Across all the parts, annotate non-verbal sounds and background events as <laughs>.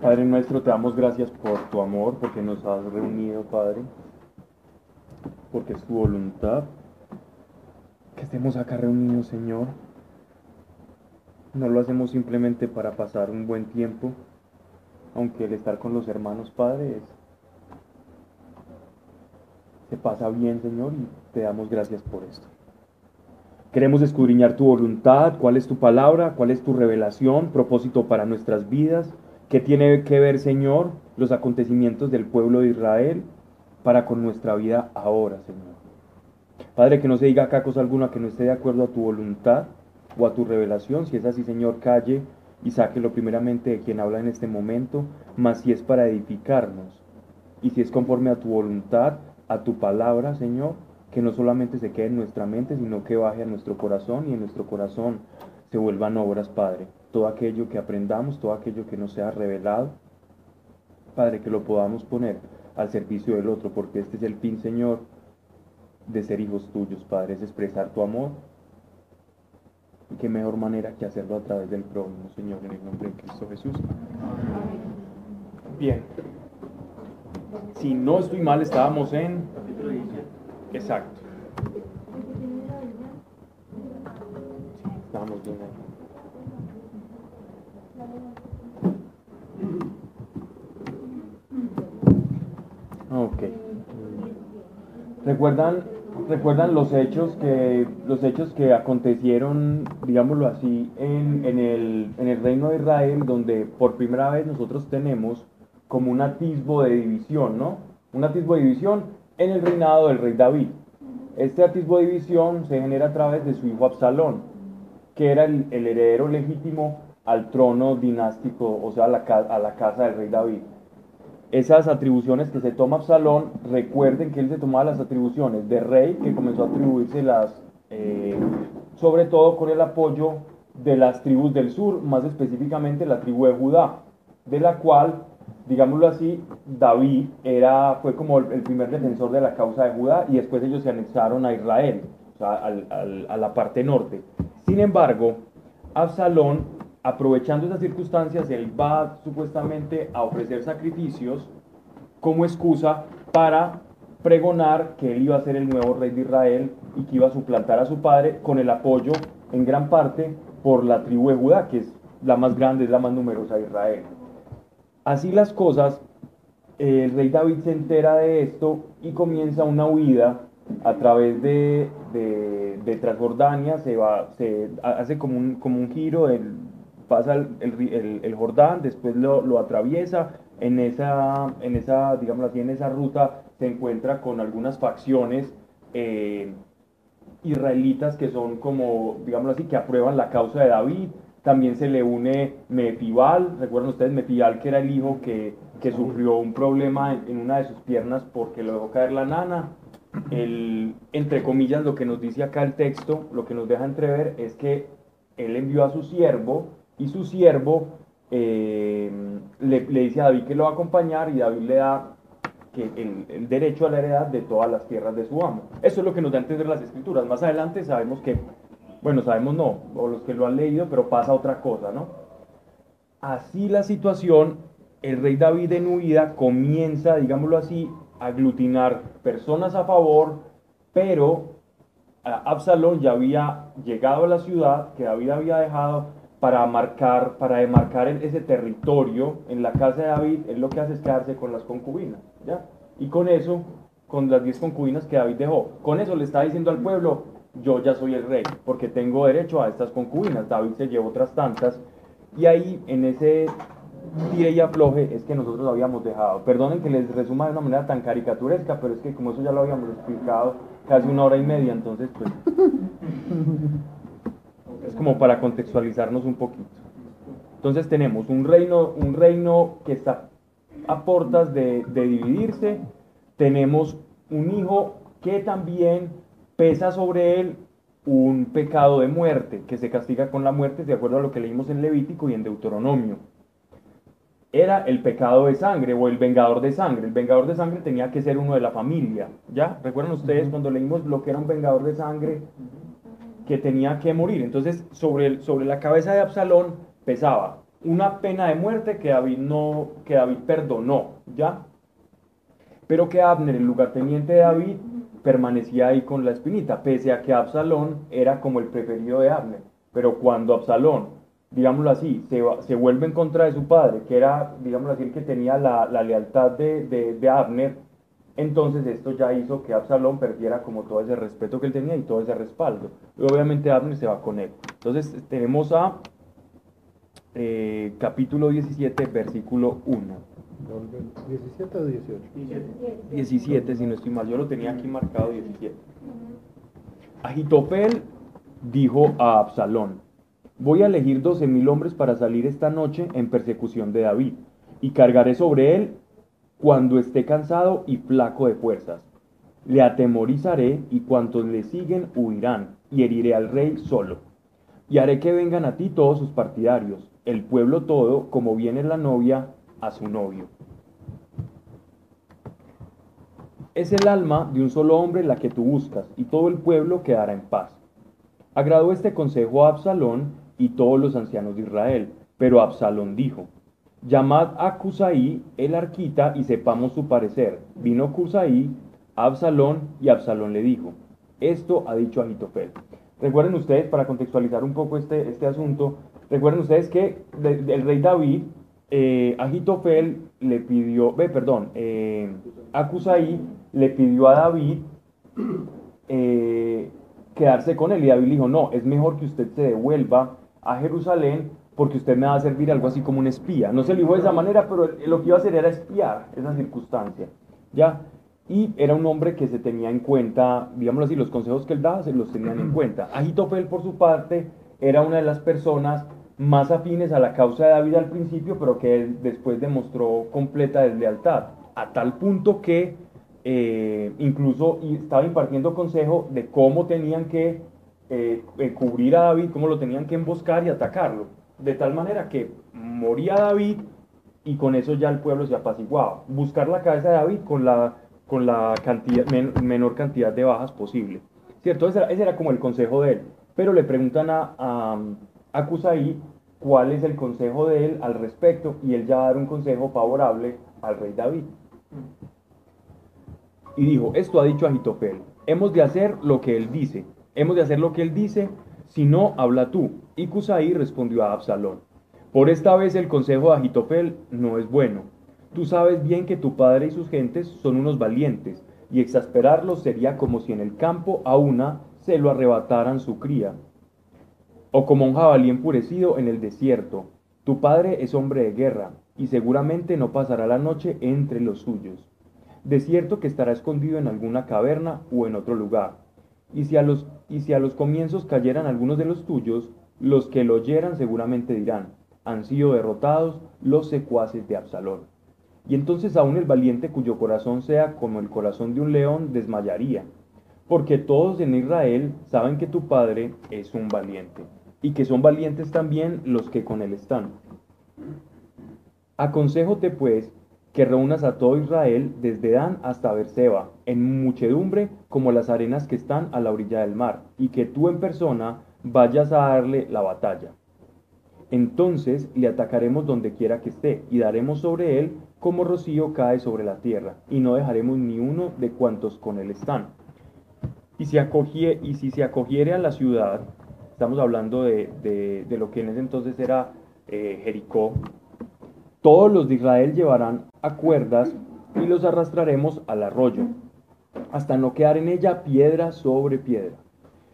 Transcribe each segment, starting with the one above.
Padre nuestro, te damos gracias por tu amor, porque nos has reunido, Padre, porque es tu voluntad que estemos acá reunidos, Señor. No lo hacemos simplemente para pasar un buen tiempo, aunque el estar con los hermanos, Padre, es, se pasa bien, Señor, y te damos gracias por esto. Queremos escudriñar tu voluntad, cuál es tu palabra, cuál es tu revelación, propósito para nuestras vidas, qué tiene que ver, Señor, los acontecimientos del pueblo de Israel para con nuestra vida ahora, Señor. Padre, que no se diga acá cosa alguna que no esté de acuerdo a tu voluntad o a tu revelación. Si es así, Señor, calle y sáquelo primeramente de quien habla en este momento, mas si es para edificarnos y si es conforme a tu voluntad, a tu palabra, Señor, que no solamente se quede en nuestra mente, sino que baje a nuestro corazón y en nuestro corazón se vuelvan obras, Padre. Todo aquello que aprendamos, todo aquello que nos sea revelado, Padre, que lo podamos poner al servicio del otro, porque este es el fin, Señor, de ser hijos tuyos, Padre, es expresar tu amor. Y qué mejor manera que hacerlo a través del prójimo, Señor, en el nombre de Cristo Jesús. Bien. Si no estoy mal, estábamos en... Exacto. Estábamos bien ahí. Ok. ¿Recuerdan, recuerdan los hechos que los hechos que acontecieron, digámoslo así, en, en, el, en el reino de Israel, donde por primera vez nosotros tenemos como un atisbo de división, ¿no? Un atisbo de división en el reinado del rey David. Este atisbo de división se genera a través de su hijo Absalón, que era el, el heredero legítimo al trono dinástico, o sea, a la, a la casa del rey David esas atribuciones que se toma Absalón, recuerden que él se tomaba las atribuciones de rey, que comenzó a atribuírselas eh, sobre todo con el apoyo de las tribus del sur, más específicamente la tribu de Judá, de la cual, digámoslo así, David era, fue como el primer defensor de la causa de Judá y después ellos se anexaron a Israel, a la parte norte. Sin embargo, Absalón aprovechando esas circunstancias, él va supuestamente a ofrecer sacrificios como excusa para pregonar que él iba a ser el nuevo rey de Israel y que iba a suplantar a su padre con el apoyo en gran parte por la tribu de Judá, que es la más grande, es la más numerosa de Israel. Así las cosas, el rey David se entera de esto y comienza una huida a través de, de, Transjordania, se, va, se hace como un, como un giro, el, pasa el, Jordán, después lo, atraviesa, en esa, en esa, digamos así, en esa ruta se encuentra con algunas facciones eh, israelitas que son como, digamos así, que aprueban la causa de David, también se le une Mepibal, recuerdan ustedes Mepibal que era el hijo que, sufrió un problema en, una de sus piernas porque lo dejó caer la nana. El, entre comillas, lo que nos dice acá el texto, lo que nos deja entrever es que él envió a su siervo y su siervo eh, le, dice a David que lo va a acompañar y David le da que el, derecho a la heredad de todas las tierras de su amo. Eso es lo que nos da a entender las escrituras. Más adelante sabemos que, bueno, sabemos no, o los que lo han leído, pero pasa otra cosa, ¿no? Así la situación, el rey David en huida comienza, digámoslo así, a aglutinar personas a favor, pero Absalón ya había llegado a la ciudad que David había dejado para marcar, para demarcar ese territorio en la casa de David, él lo que hace es quedarse con las concubinas, ¿ya? Y con eso, con las diez concubinas que David dejó, con eso le está diciendo al pueblo, yo ya soy el rey, porque tengo derecho a estas concubinas, David se llevó otras tantas, y ahí en ese tire y afloje es que nosotros lo habíamos dejado. Perdonen que les resuma de una manera tan caricaturesca, pero es que como eso ya lo habíamos explicado casi una hora y media, entonces pues... <laughs> Es como para contextualizarnos un poquito. Entonces tenemos un reino, un reino que está a portas de, dividirse. Tenemos un hijo que también pesa sobre él un pecado de muerte, que se castiga con la muerte de acuerdo a lo que leímos en Levítico y en Deuteronomio. era el pecado de sangre o el vengador de sangre. El vengador de sangre tenía que ser uno de la familia. ¿Ya? ¿Recuerdan ustedes cuando leímos lo que era un vengador de sangre que tenía que morir? Entonces, sobre, el, sobre la cabeza de Absalón pesaba una pena de muerte que David, no, que David perdonó. ¿Ya? Pero que Abner, el lugarteniente de David, permanecía ahí con la espinita, pese a que Absalón era como el preferido de Abner. Pero cuando Absalón digámoslo así, se, se, vuelve en contra de su padre, que era, digámoslo así, el que tenía la, lealtad de, Abner, entonces esto ya hizo que Absalón perdiera como todo ese respeto que él tenía y todo ese respaldo. Y obviamente Abner se va con él. Entonces tenemos a eh, capítulo 17, versículo 1. 17 o 18? 17, si no estoy mal, yo lo tenía aquí marcado 17. Agitofel dijo a Absalón, Voy a elegir doce mil hombres para salir esta noche en persecución de David, y cargaré sobre él cuando esté cansado y flaco de fuerzas. Le atemorizaré y cuantos le siguen huirán, y heriré al rey solo. Y haré que vengan a ti todos sus partidarios, el pueblo todo, como viene la novia a su novio. Es el alma de un solo hombre la que tú buscas, y todo el pueblo quedará en paz. Agradó este consejo a Absalón, y todos los ancianos de Israel. Pero Absalón dijo, llamad a Cusaí el arquita y sepamos su parecer. Vino Cusaí Absalón y Absalón le dijo, esto ha dicho Agitofel. Recuerden ustedes, para contextualizar un poco este, este asunto, recuerden ustedes que el rey David, eh, Agitofel le pidió, ve, perdón, eh, a Cusaí le pidió a David eh, quedarse con él y David dijo, no, es mejor que usted se devuelva a Jerusalén porque usted me va a servir algo así como un espía. No se lo dijo de esa manera, pero lo que iba a hacer era espiar esa circunstancia. ¿Ya? Y era un hombre que se tenía en cuenta, digámoslo así, los consejos que él daba se los tenían en cuenta. Agitofel, por su parte, era una de las personas más afines a la causa de David al principio, pero que después demostró completa deslealtad, a tal punto que eh, incluso estaba impartiendo consejo de cómo tenían que eh, cubrir a David, cómo lo tenían que emboscar y atacarlo. De tal manera que moría David y con eso ya el pueblo se apaciguaba. Buscar la cabeza de David con la, con la cantidad, menor cantidad de bajas posible. ¿Cierto? Ese era, como el consejo de él. Pero le preguntan a, a, a Kusaí cuál es el consejo de él al respecto y él ya va a dar un consejo favorable al rey David. Y dijo, esto ha dicho Agitofel, hemos de hacer lo que él dice, Hemos de hacer lo que él dice, si no, habla tú. Y Cusaí respondió a Absalón, por esta vez el consejo de Agitofel no es bueno. Tú sabes bien que tu padre y sus gentes son unos valientes, y exasperarlos sería como si en el campo a una se lo arrebataran su cría, o como un jabalí enfurecido en el desierto. Tu padre es hombre de guerra, y seguramente no pasará la noche entre los suyos. De cierto que estará escondido en alguna caverna o en otro lugar y si, a los, y si a los comienzos cayeran algunos de los tuyos, los que lo oyeran seguramente dirán, han sido derrotados los secuaces de Absalón. Y entonces aún el valiente cuyo corazón sea como el corazón de un león desmayaría, porque todos en Israel saben que tu padre es un valiente, y que son valientes también los que con él están. Aconsejote pues que reúnas a todo Israel desde Dan hasta Berseba, en muchedumbre como las arenas que están a la orilla del mar, y que tú en persona vayas a darle la batalla. Entonces le atacaremos donde quiera que esté, y daremos sobre él como rocío cae sobre la tierra, y no dejaremos ni uno de cuantos con él están. Y si, acogie, y si se acogiere a la ciudad, estamos hablando de, lo que en ese entonces era eh, Jericó, todos los de Israel llevarán a cuerdas y los arrastraremos al arroyo, hasta no quedar en ella piedra sobre piedra.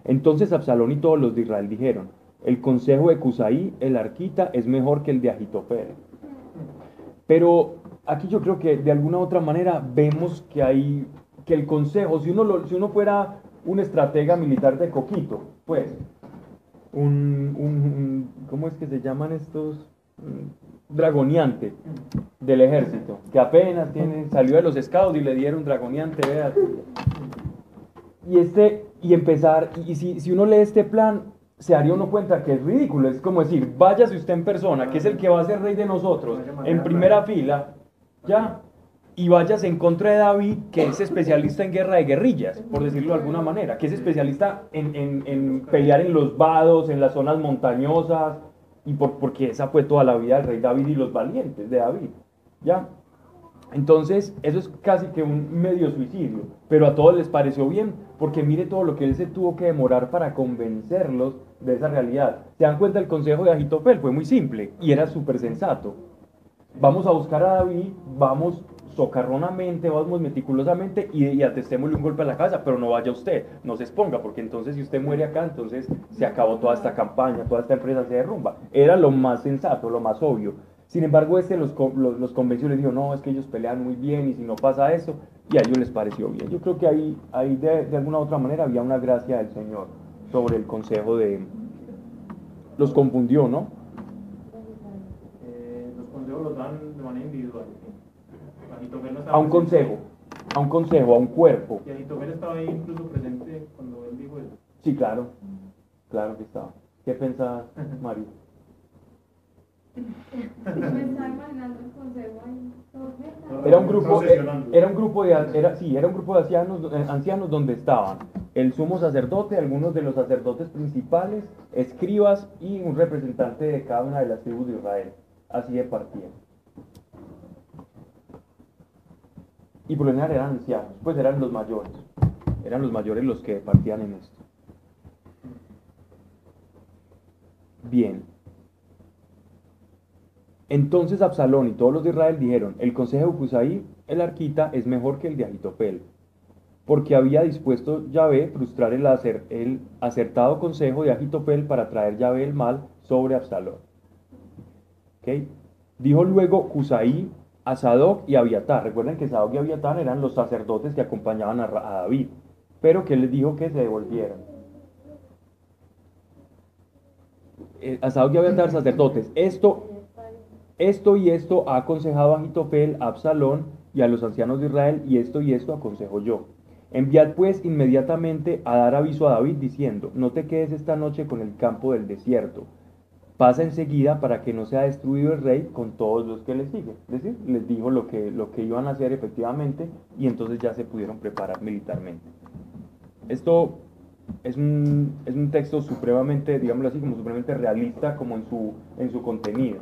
Entonces Absalón y todos los de Israel dijeron, el consejo de Cusaí, el arquita, es mejor que el de Agitofel. Pero aquí yo creo que de alguna otra manera vemos que hay, que el consejo, si uno, si uno fuera un estratega militar de Coquito, pues, un, un, ¿cómo es que se llaman estos? dragoniante del ejército, que apenas tiene, salió de los scouts y le dieron dragoniante, vea. Y este, y empezar, y si, si uno lee este plan, se haría uno cuenta que es ridículo. Es como decir, váyase usted en persona, que es el que va a ser rey de nosotros, en primera fila, ya, y váyase en contra de David, que es especialista en guerra de guerrillas, por decirlo de alguna manera, que es especialista en, en- en pelear en los vados, en las zonas montañosas, y por, porque esa fue toda la vida del rey David y los valientes de David, ya. Entonces, eso es casi que un medio suicidio, pero a todos les pareció bien, porque mire todo lo que él se tuvo que demorar para convencerlos de esa realidad. ¿Se dan cuenta el consejo de Agitofel? Fue muy simple y era súper sensato. Vamos a buscar a David, vamos socarronamente, vamos meticulosamente y, y atestémosle un golpe a la casa, pero no vaya usted, no se exponga, porque entonces si usted muere acá, entonces se acabó toda esta campaña, toda esta empresa se derrumba. Era lo más sensato, lo más obvio. Sin embargo, este los, los, los convenció les dijo, no, es que ellos pelean muy bien y si no pasa eso, y a ellos les pareció bien. Yo creo que ahí, ahí de, de alguna u otra manera había una gracia del Señor sobre el consejo de... Los confundió, ¿no? Eh, los consejos los dan de manera individual. ¿sí? Agitofel no estaba A un consejo, a un consejo, a un cuerpo. Y Agitofel estaba ahí incluso presente cuando él dijo eso. Sí, claro, claro que estaba. ¿Qué pensaba <laughs> Mario? Era un grupo, era un grupo de, era, sí, era un grupo de ancianos, eh, ancianos donde estaban el sumo sacerdote, algunos de los sacerdotes principales, escribas y un representante de cada una de las tribus de Israel. Así de partían. Y por lo general eran ancianos, pues eran los mayores. Eran los mayores los que partían en esto. Bien. Entonces Absalón y todos los de Israel dijeron, el consejo de Cusaí, el arquita, es mejor que el de Agitofel, porque había dispuesto Yahvé frustrar el, acer- el acertado consejo de Agitofel para traer Yahvé el mal sobre Absalón. ¿Ok? Dijo luego Cusaí a Sadoc y Abiatar. Recuerden que Sadoc y Abiatar eran los sacerdotes que acompañaban a, David, pero que les dijo que se devolvieran. Eh, a Sadoc y Abiatar, sacerdotes. Esto esto y esto ha aconsejado a a Absalón y a los ancianos de Israel, y esto y esto aconsejo yo. Enviad pues inmediatamente a dar aviso a David diciendo, no te quedes esta noche con el campo del desierto. Pasa enseguida para que no sea destruido el rey con todos los que le siguen. Es decir, les dijo lo que, lo que iban a hacer efectivamente y entonces ya se pudieron preparar militarmente. Esto es un, es un texto supremamente, digámoslo así, como supremamente realista como en su, en su contenido.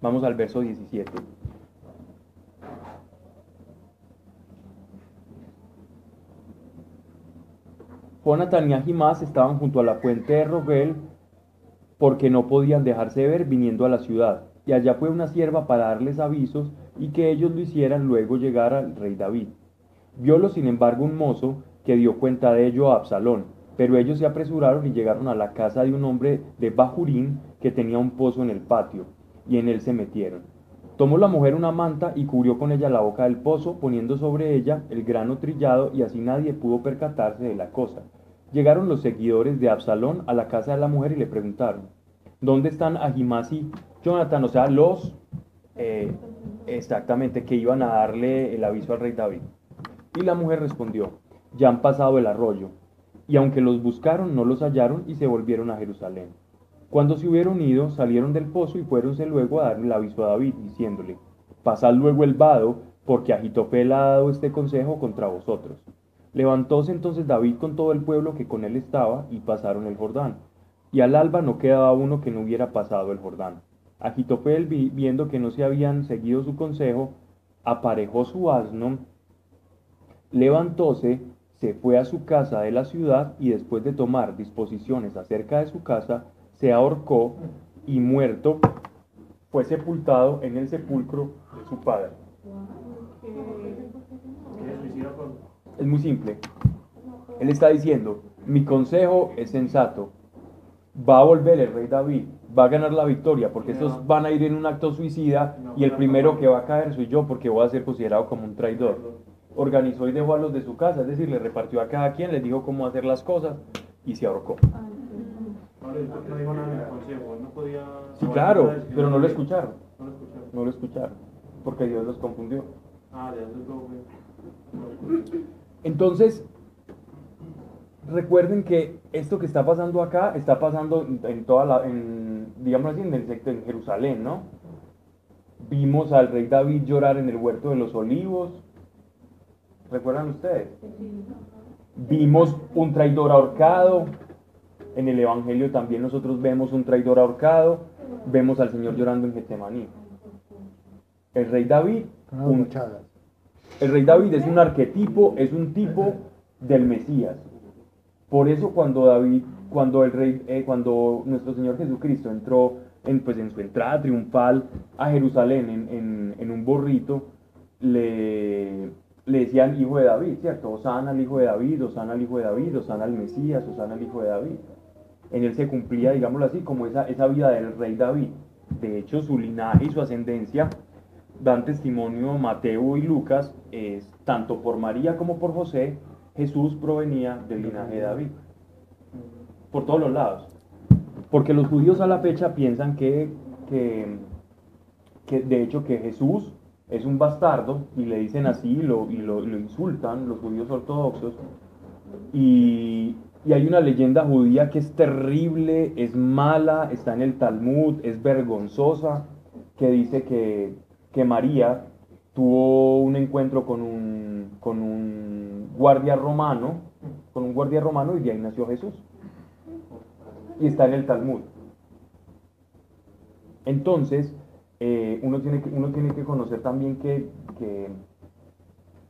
Vamos al verso 17. Jonathan y Ahimás estaban junto a la fuente de Rogel porque no podían dejarse ver viniendo a la ciudad. Y allá fue una sierva para darles avisos y que ellos lo hicieran luego llegar al rey David. Violo sin embargo un mozo que dio cuenta de ello a Absalón, pero ellos se apresuraron y llegaron a la casa de un hombre de Bajurín que tenía un pozo en el patio, y en él se metieron. Tomó la mujer una manta y cubrió con ella la boca del pozo, poniendo sobre ella el grano trillado, y así nadie pudo percatarse de la cosa. Llegaron los seguidores de Absalón a la casa de la mujer y le preguntaron, ¿dónde están Ahimás y Jonathan? O sea, los eh, exactamente que iban a darle el aviso al rey David. Y la mujer respondió, ya han pasado el arroyo. Y aunque los buscaron, no los hallaron y se volvieron a Jerusalén. Cuando se hubieron ido, salieron del pozo y fuéronse luego a darle el aviso a David, diciéndole, pasad luego el vado, porque Agitofel ha dado este consejo contra vosotros. Levantóse entonces David con todo el pueblo que con él estaba, y pasaron el Jordán. Y al alba no quedaba uno que no hubiera pasado el Jordán. Agitofel, vi- viendo que no se habían seguido su consejo, aparejó su asno, levantóse, se fue a su casa de la ciudad y después de tomar disposiciones acerca de su casa, se ahorcó y muerto fue sepultado en el sepulcro de su padre. Es muy simple. Él está diciendo, mi consejo es sensato. Va a volver el rey David, va a ganar la victoria, porque estos van a ir en un acto suicida y el primero que va a caer soy yo porque voy a ser considerado como un traidor. Organizó y dejó a los de su casa, es decir, le repartió a cada quien, les dijo cómo hacer las cosas y se ahorcó. No, le- no dijo nada en el consejo, él no podía... Sí, claro, pero no lo escucharon. No lo escucharon. No lo escucharon, porque Dios los confundió. Ah, ya se todo Entonces, recuerden que esto que está pasando acá está pasando en toda la, en, digamos así, en el sector en Jerusalén, ¿no? Vimos al rey David llorar en el huerto de los olivos. ¿Recuerdan ustedes? Vimos un traidor ahorcado. En el Evangelio también nosotros vemos un traidor ahorcado. Vemos al Señor llorando en Getsemaní. El rey David, Unas un- el rey David es un arquetipo, es un tipo del Mesías. Por eso cuando David, cuando el rey, eh, cuando nuestro Señor Jesucristo entró en, pues, en su entrada triunfal a Jerusalén en, en- en un borrito, le, le decían hijo de David, ¿cierto? Osana al hijo de David, Osana al hijo de David, Osana al Mesías, Osana al hijo de David. En él se cumplía, digámoslo así, como esa, esa vida del rey David. De hecho, su linaje y su ascendencia dan testimonio Mateo y Lucas, es, tanto por María como por José, Jesús provenía del linaje de David. Por todos los lados. Porque los judíos a la fecha piensan que, que, de hecho que Jesús es un bastardo y le dicen así lo, y lo, lo insultan los judíos ortodoxos. Y, y hay una leyenda judía que es terrible, es mala, está en el Talmud, es vergonzosa, que dice que, que María tuvo un encuentro con un, con un guardia romano, con un guardia romano y de ahí nació Jesús. Y está en el Talmud. Entonces, eh, uno, tiene que, uno tiene que conocer también que, que,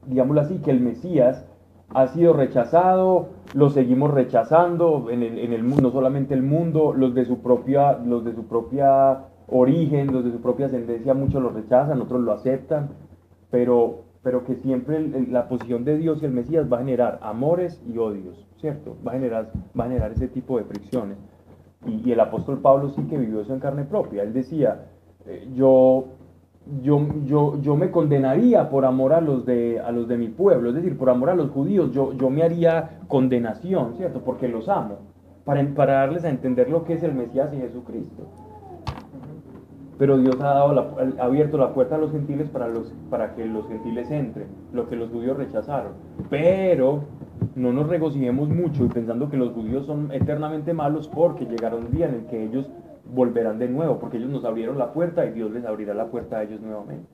digámoslo así, que el Mesías ha sido rechazado, lo seguimos rechazando en el, mundo, no solamente el mundo, los de su propia, los de su propia origen, los de su propia ascendencia, muchos lo rechazan, otros lo aceptan, pero, pero que siempre la posición de Dios y el Mesías va a generar amores y odios, ¿cierto? Va a generar, va a generar ese tipo de fricciones. Y, y el apóstol Pablo sí que vivió eso en carne propia. Él decía, eh, yo, yo, yo, yo me condenaría por amor a los, de, a los de mi pueblo, es decir, por amor a los judíos, yo, yo me haría condenación, ¿cierto? Porque los amo, para, para darles a entender lo que es el Mesías y Jesucristo. Pero Dios ha, dado ha abierto la puerta a los gentiles para, los, para que los gentiles entren, lo que los judíos rechazaron. Pero no nos regocijemos mucho y pensando que los judíos son eternamente malos porque llegará un día en el que ellos volverán de nuevo, porque ellos nos abrieron la puerta y Dios les abrirá la puerta a ellos nuevamente.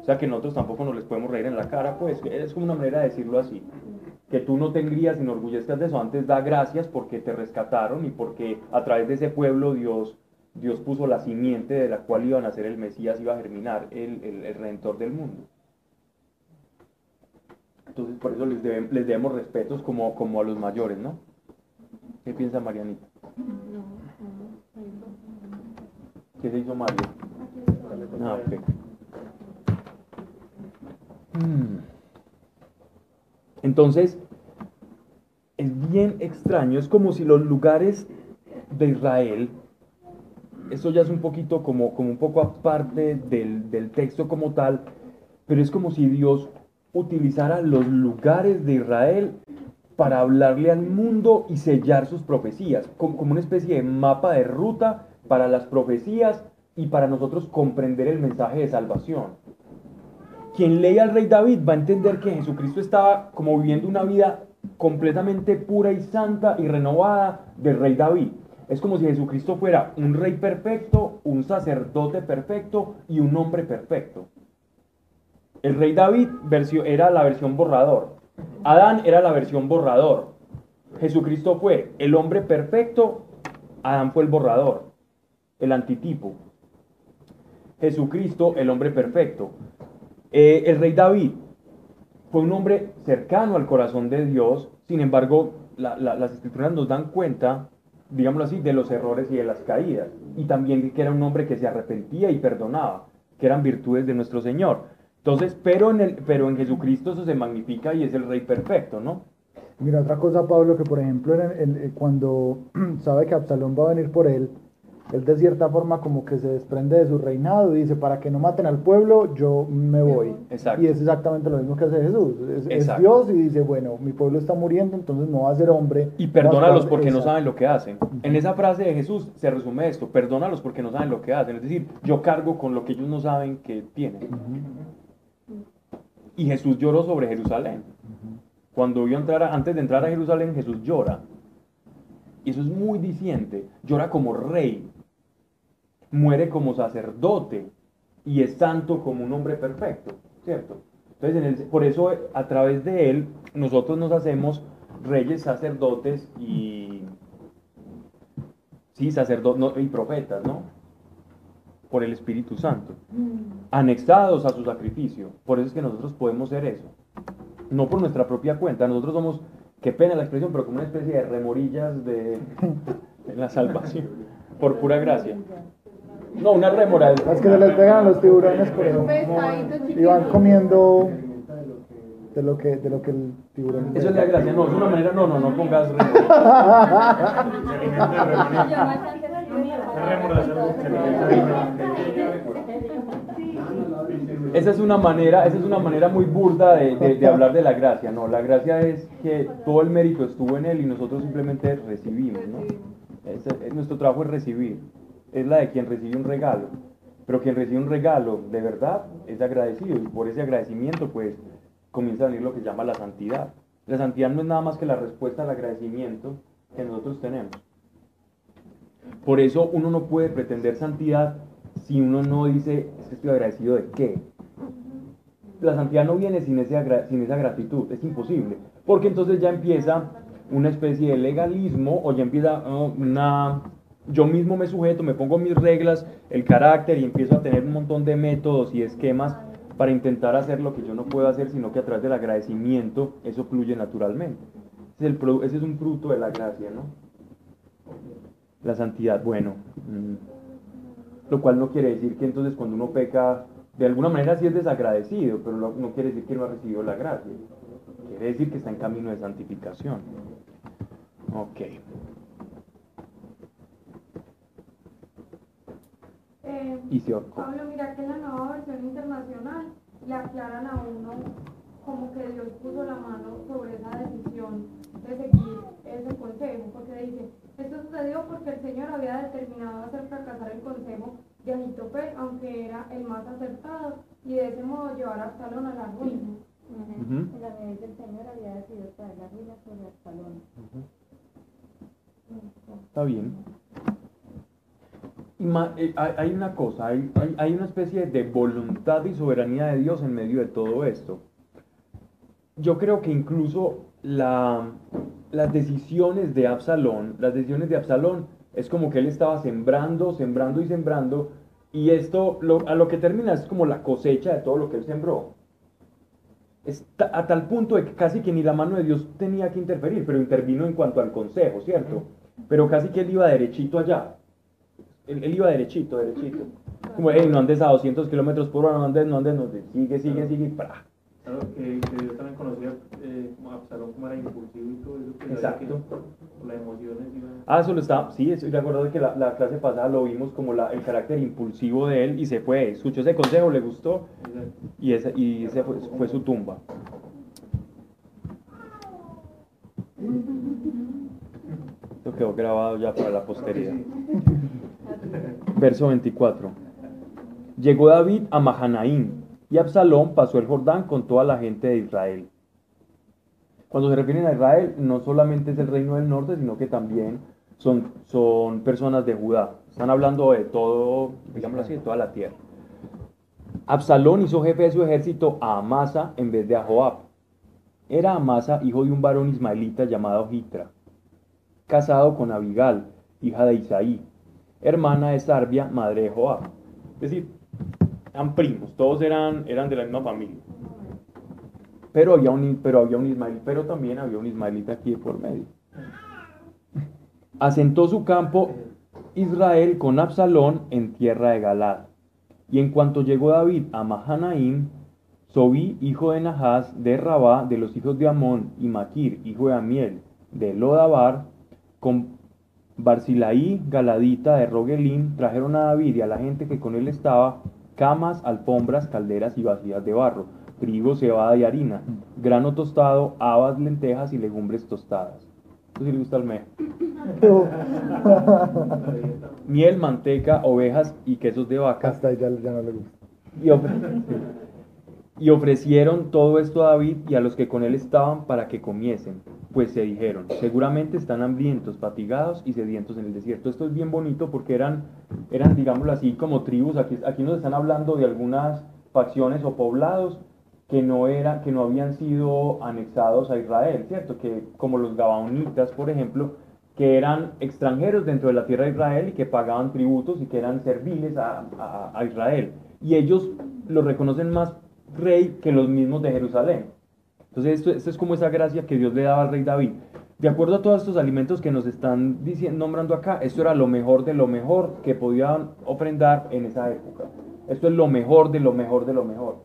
O sea que nosotros tampoco nos les podemos reír en la cara, pues es como una manera de decirlo así. Que tú no te engrías y no orgullezcas de eso, antes da gracias porque te rescataron y porque a través de ese pueblo Dios, Dios puso la simiente de la cual iba a nacer el Mesías, iba a germinar el, el, el Redentor del mundo. Entonces por eso les, debe- les debemos respetos como, como a los mayores, ¿no? ¿Qué piensa Marianita? ¿Qué se hizo Mario? Ah, ok. Mm. Entonces, es bien extraño, es como si los lugares de Israel, eso ya es un poquito como, como un poco aparte del, del texto como tal, pero es como si Dios utilizara los lugares de Israel para hablarle al mundo y sellar sus profecías, como, una especie de mapa de ruta para las profecías y para nosotros comprender el mensaje de salvación. Quien lee al rey David va a entender que Jesucristo estaba como viviendo una vida completamente pura y santa y renovada del rey David. Es como si Jesucristo fuera un rey perfecto, un sacerdote perfecto y un hombre perfecto. El rey David era la versión borrador. Adán era la versión borrador. Jesucristo fue el hombre perfecto, Adán fue el borrador, el antitipo. Jesucristo, el hombre perfecto. Eh, el rey David fue un hombre cercano al corazón de Dios, sin embargo, la- la- las escrituras nos dan cuenta, digámoslo así, de los errores y de las caídas, y también que era un hombre que se arrepentía y perdonaba, que eran virtudes de nuestro Señor. Entonces, pero en, el, pero en Jesucristo eso se magnifica y es el rey perfecto, ¿no? Mira, otra cosa, Pablo, que por ejemplo, en el- en- cuando <clears throat> sabe que Absalón va a venir por él, él de cierta forma como que se desprende de su reinado y dice, para que no maten al pueblo, yo me voy. Exacto. Y es exactamente lo mismo que hace Jesús. Es. Dios y dice, bueno, mi pueblo está muriendo, entonces no va a ser hombre. Y perdónalos porque no saben lo que hacen. En esa frase de Jesús se resume esto, perdónalos porque no saben lo que hacen. Es decir, yo cargo con lo que ellos no saben que tienen. Y Jesús lloró sobre Jerusalén. Cuando vio entrar, a- antes de entrar a Jerusalén, Jesús llora. Y eso es muy diciente. Llora como rey. Muere como sacerdote. Y es santo como un hombre perfecto. ¿Cierto? Entonces, en el- por eso a través de él nosotros nos hacemos reyes, sacerdotes y... Sí, sacerdotes y profetas, ¿no? Por el Espíritu Santo. Anexados a su sacrificio. Por eso es que nosotros podemos ser eso. No por nuestra propia cuenta. Nosotros somos, qué pena la expresión, pero como una especie de remorillas de, de la salvación. Por pura gracia. No, una remora. Las que se les pegan a los tiburones, por. Pescaditos Y van comiendo de lo que, de lo que el tiburón. Eso es la gracia. No, es una manera. No, no, no pongas <laughs> remora. Esa es una manera, esa es una manera muy burda de, hablar de la gracia. No, la gracia es que todo el mérito estuvo en él y nosotros simplemente recibimos, es- nuestro trabajo es recibir. Es la de quien recibe un regalo. Pero quien recibe un regalo de verdad es agradecido y por ese agradecimiento pues comienza a venir lo que se llama la santidad. La santidad no es nada más que la respuesta al agradecimiento que nosotros tenemos. Por eso uno no puede pretender santidad si uno no dice, "Es que estoy agradecido de qué. La santidad no viene sin, sin esa gratitud, es imposible. Porque entonces ya empieza una especie de legalismo o ya empieza oh, una... Yo mismo me sujeto, me pongo mis reglas, el carácter y empiezo a tener un montón de métodos y esquemas para intentar hacer lo que yo no puedo hacer, sino que a través del agradecimiento eso fluye naturalmente. Ese es, el es un fruto de la gracia, ¿no? La santidad, bueno. mm, Lo cual no quiere decir que entonces cuando uno peca, de alguna manera sí es desagradecido, pero no, no quiere decir que no ha recibido la gracia. Quiere decir que está en camino de santificación. Ok. Eh, Y se ahorcó. Pablo, mira que en la nueva versión internacional le aclaran a uno como que Dios puso la mano sobre esa decisión de seguir ese consejo, porque dice, esto sucedió porque el Señor había determinado hacer fracasar el consejo de Ahitofel, aunque era el más acertado, y de ese modo llevar a Absalón a la ruina. En la medida del Señor había decidido traer la ruina sobre Absalón. Está bien. Y ma- eh, hay, hay una cosa, hay, hay- hay una especie de voluntad y soberanía de Dios en medio de todo esto. Yo creo que incluso la- las decisiones de Absalón, las decisiones de Absalón, es como que él estaba sembrando, sembrando y sembrando, y esto lo- a lo que termina es como la cosecha de todo lo que él sembró. Es a tal punto de que casi que ni la mano de Dios tenía que interferir, pero intervino en cuanto al consejo, ¿cierto? Pero casi que él iba derechito allá. Él, él iba derechito, derechito. Como, hey, no andes a 200 kilómetros por hora, no andes, no andes, no andes. Sigue, sigue, sigue, y ¡pra! Claro, que, que Dios también conocía eh, como Absalón como era impulsivo y todo eso. Que sabía Exacto. que las emociones. Ah, eso lo estaba, sí, estoy de acuerdo de que la, la clase pasada lo vimos como la- el carácter impulsivo de él y se fue, escuchó ese consejo, le gustó Exacto. y ese, y ese fue, fue su tumba. Esto quedó grabado ya para la posteridad. Verso 24. Llegó David a Mahanaim y Absalón pasó el Jordán con toda la gente de Israel. Cuando se refieren a Israel, no solamente es el reino del norte, sino que también son, son personas de Judá. Están hablando de todo, digámoslo así, de toda la tierra. Absalón hizo jefe de su ejército a Amasa en vez de a Joab. Era Amasa hijo de un varón ismaelita llamado Hitra, casado con Abigal, hija de Isaí, hermana de Sarbia, madre de Joab. Es decir, eran primos, todos eran, eran de la misma familia. Pero había, un, pero había un ismael, pero también había un ismaelita aquí de por medio. Asentó su campo Israel con Absalón en tierra de Galad. Y en cuanto llegó David a Mahanaim, Sobí, hijo de Nahas, de Rabá, de los hijos de Amón, y Maquir, hijo de Amiel, de Lodabar, con Barzilaí, Galadita, de Rogelim, trajeron a David y a la gente que con él estaba camas, alfombras, calderas y vacías de barro, trigo, cebada y harina, grano tostado, habas, lentejas y legumbres tostadas. Eso sí le gusta al mejo. <laughs> Miel, manteca, ovejas y quesos de vaca. Hasta ahí ya, ya no le gusta. Y, <laughs> Y ofrecieron todo esto a David y a los que con él estaban para que comiesen. Pues se dijeron, seguramente están hambrientos, fatigados y sedientos en el desierto. Esto es bien bonito porque eran, eran digámoslo así, como tribus. Aquí, aquí nos están hablando de algunas facciones o poblados que no, era, que no habían sido anexados a Israel, ¿cierto? Que como los gabaonitas, por ejemplo, que eran extranjeros dentro de la tierra de Israel y que pagaban tributos y que eran serviles a, a- a Israel. Y ellos lo reconocen más rey que los mismos de Jerusalén. Entonces esto, esto es como esa gracia que Dios le daba al rey David. De acuerdo a todos estos alimentos que nos están diciendo, nombrando acá, esto era lo mejor de lo mejor que podían ofrendar en esa época. Esto es lo mejor de lo mejor de lo mejor.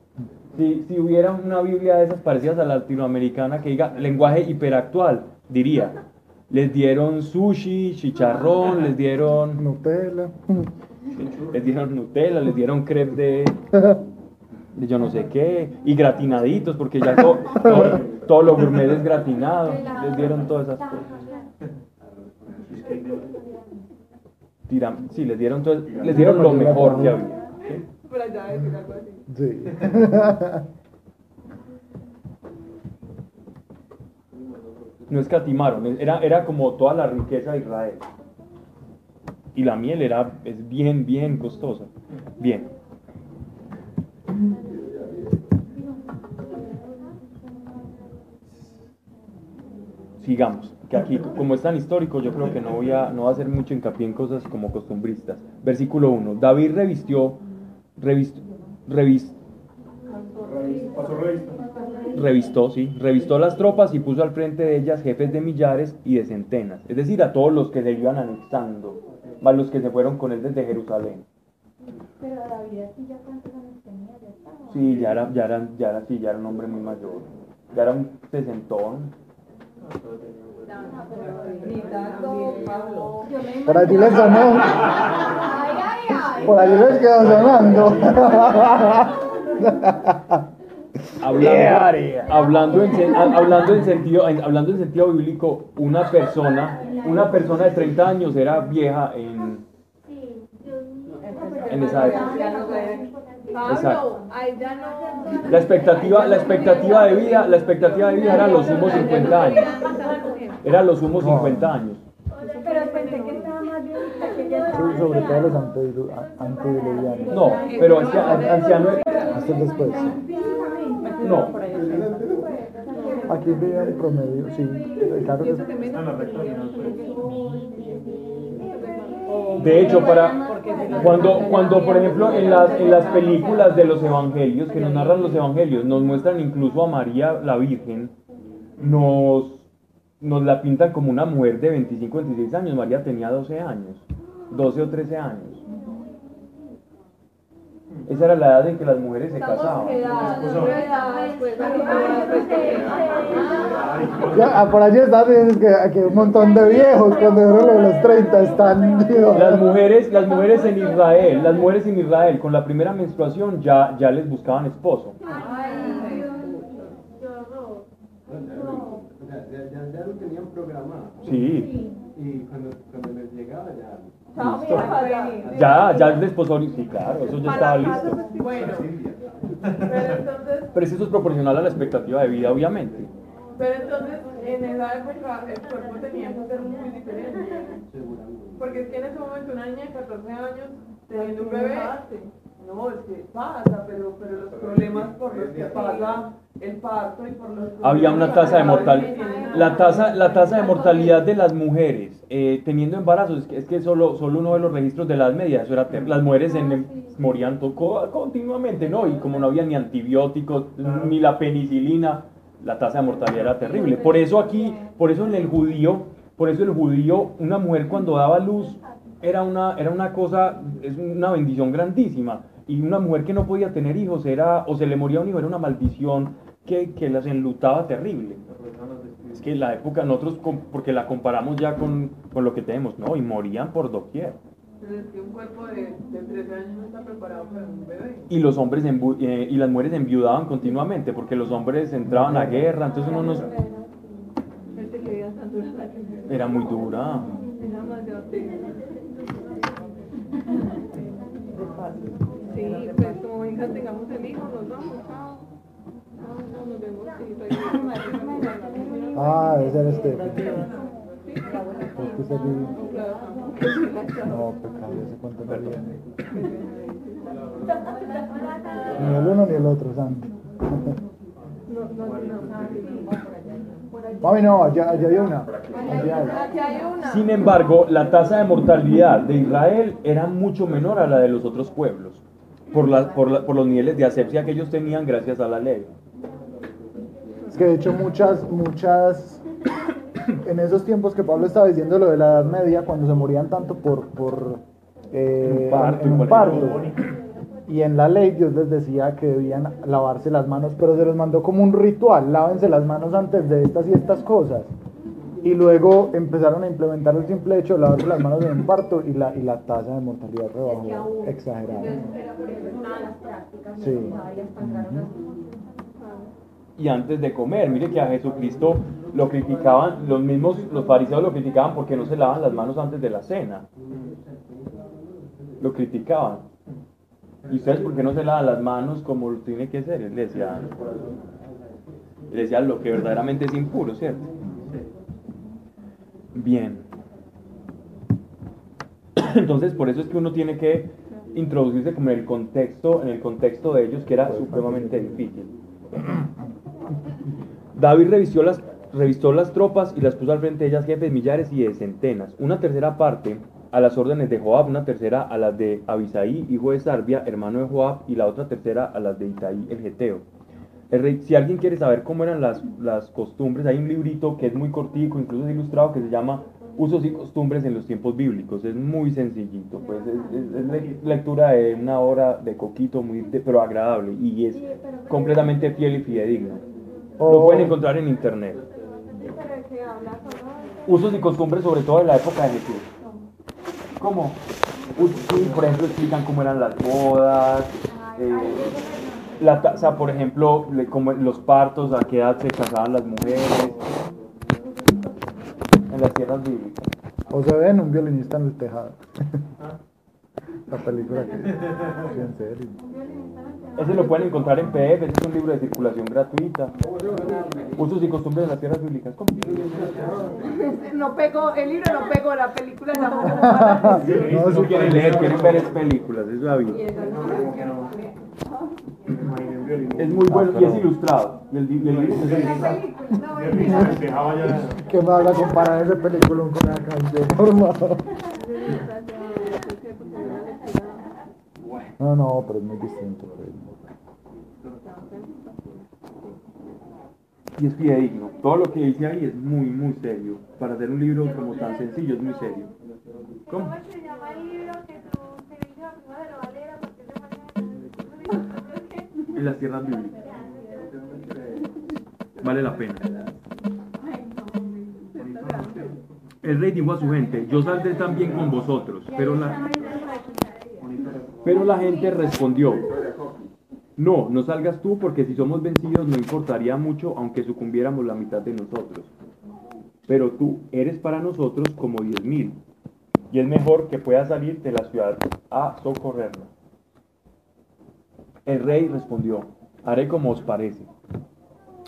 Si, si hubiera una Biblia de esas parecidas a la latinoamericana que diga lenguaje hiperactual, diría, les dieron sushi, chicharrón, les dieron, Nutella. <laughs> les dieron Nutella, les dieron crepe de, de yo no sé qué, y gratinaditos, porque ya to- <laughs> todo, todo lo gourmet es gratinado, les dieron todas esas cosas. Tiram- sí, les dieron, todo- les dieron lo mejor que había. Sí. no escatimaron, era, era como toda la riqueza de Israel. Y la miel era, es bien, bien costosa. Bien. Sigamos, que aquí, como es tan histórico, yo creo que no voy a, no voy a hacer mucho hincapié en cosas como costumbristas. Versículo 1. David revistió, revist, revistó, sí, revistó las tropas y puso al frente de ellas jefes de millares y de centenas, es decir, a todos los que se iban anexando, más los que se fueron con él desde Jerusalén. Pero David aquí ya cuántos años tenía, ya estaba. Sí, ya era, ya era, ya era, sí, ya era un hombre muy mayor, ya era un sesentón. Por allí les sonó. Por allí les quedó sonando. Hablando, hablando, en, hablando, en sentido, en- hablando en sentido bíblico, una persona, una persona de 30 años era vieja en. En esa época. Exacto. La expectativa, la expectativa de vida, la expectativa de vida era los sumos 50 años. Era los sumos 50 años. Pero pensé que estaba más viejita que ella Sí, sobre todo los antediluvianos. No, pero anciano, Hasta después. no, Aquí el promedio, sí. Claro que de hecho para cuando, cuando por ejemplo en las, en las películas de los evangelios que nos narran los evangelios nos muestran incluso a María la Virgen, nos, nos la pintan como una mujer de 25, 26 años, María tenía 12 años, 12 o 13 años. Esa era la edad en que las mujeres se casaban. pues, Ya, ah, por allí están diciendo que, que un montón de viejos cuando de los 30 están. Las mujeres, las mujeres en Israel, las mujeres en Israel con la primera menstruación ya, ya les buscaban esposo. Sí, Y cuando, cuando les llegaba ya. Listo. mira, ya. ya, desposorio, sí, claro, eso ya estaba listo. Bueno, pero entonces, Pero eso es proporcional a la expectativa de vida, obviamente. pero entonces, en esa época el cuerpo tenía que ser muy diferente. Seguramente. Porque es que en ese momento una niña de 14 años teniendo un bebé, no, es que pasa, pero, pero los problemas por los que pasa el parto y por los Había una tasa de mortalidad. La tasa, la tasa de mortalidad de las mujeres eh, teniendo embarazos, es que, es que solo, solo uno de los registros de las medias, eso era ter- las mujeres en- morían continuamente, ¿no? Y como no había ni antibióticos, ni la penicilina, la tasa de mortalidad era terrible. Por eso aquí, por eso en el judío, por eso el judío, una mujer cuando daba luz era una, era una cosa, es una bendición grandísima. Y una mujer que no podía tener hijos era, o se le moría un hijo, era una maldición que, que las enlutaba terrible. Es que la época, nosotros, porque la comparamos ya con, con lo que tenemos, ¿no? Y morían por doquier. Pero es que un cuerpo de, de 13 años no está preparado para un bebé. Y los hombres envu- eh, y las mujeres enviudaban continuamente, porque los hombres entraban a guerra, entonces uno nos... Era muy dura. Era demasiado. <laughs> Sí, pues como venga tengamos el hijo, nos vamos, chao. Ah, debe ser este. Es que este libro- No, pecado, ese cuento no viene. Ni el uno ni el otro, santo. Mami, no, allá, allá hay una. Allá hay una. Sin embargo, la tasa de mortalidad de Israel era mucho menor a la de los otros pueblos, por, la- por, la- por los niveles de asepsia que ellos tenían gracias a la ley. Es que de hecho muchas, muchas, <coughs> en esos tiempos que Pablo estaba diciendo lo de la Edad Media, cuando se morían tanto por, por eh, Un parto, en un igual parto, y en la ley Dios les decía que debían lavarse las manos, pero se los mandó como un ritual, lávense las manos antes de estas y estas cosas. Y luego empezaron a implementar el simple hecho de lavarse las manos en un parto y la, y la tasa de mortalidad rebajó exagerada. Sí. Y antes de comer, mire que a Jesucristo lo criticaban, los mismos, los fariseos lo criticaban porque no se lavan las manos antes de la cena. Lo criticaban. ¿Y ustedes por qué no se lavan las manos como lo tiene que ser? Él decía, él decía lo que verdaderamente es impuro, ¿cierto? Bien. <clears throat> Entonces, por eso es que uno tiene que introducirse como en el contexto, en el contexto de ellos, que era supremamente difícil. <clears throat> David revistió las, revistó las tropas y las puso al frente de ellas jefes millares y de centenas. Una tercera parte a las órdenes de Joab, una tercera a las de Abisaí, hijo de Sarbia, hermano de Joab, y la otra tercera a las de Itaí, el Geteo. El rey- si alguien quiere saber cómo eran las, las costumbres, hay un librito que es muy cortico, incluso es ilustrado, que se llama Usos y costumbres en los tiempos bíblicos. Es muy sencillito, pues es, es- es le- lectura de una hora de coquito, muy de- pero agradable y es completamente fiel y fidedigno. Lo Oh. pueden encontrar en internet. Usos y costumbres sobre todo de la época de Jesús. ¿Cómo? Por ejemplo, explican cómo eran las bodas, eh, la tasa, por ejemplo, le- como los partos, a qué edad se casaban las mujeres, en las tierras bíblicas. O se ven un violinista en el tejado. La película que... Sí, en serio. Ese lo pueden encontrar en PDF, ese es un libro de circulación gratuita. Usos y costumbres de las tierras bíblicas. ¿Cómo? No pegó, el libro no pegó, la película tampoco para No, No sí, quieren leer, quieren ver es películas, es la vida. Es muy bueno y es ilustrado. Y el, el ilustrado. ¿Qué me habla comparar ese película con la canción, por favor? No, no, pero es muy distinto. Y es fidedigno. Todo lo que dice ahí es muy, muy serio. Para hacer un libro como tan sencillo es muy serio. ¿Cómo? En las tierras bíblicas. Vale la pena. El rey dijo a su gente, yo saldré también con vosotros, pero la, pero la gente respondió, no, no salgas tú porque si somos vencidos no importaría mucho aunque sucumbiéramos la mitad de nosotros. Pero tú eres para nosotros como diez mil y es mejor que puedas salir de la ciudad a socorrerla. El rey respondió, haré como os parece.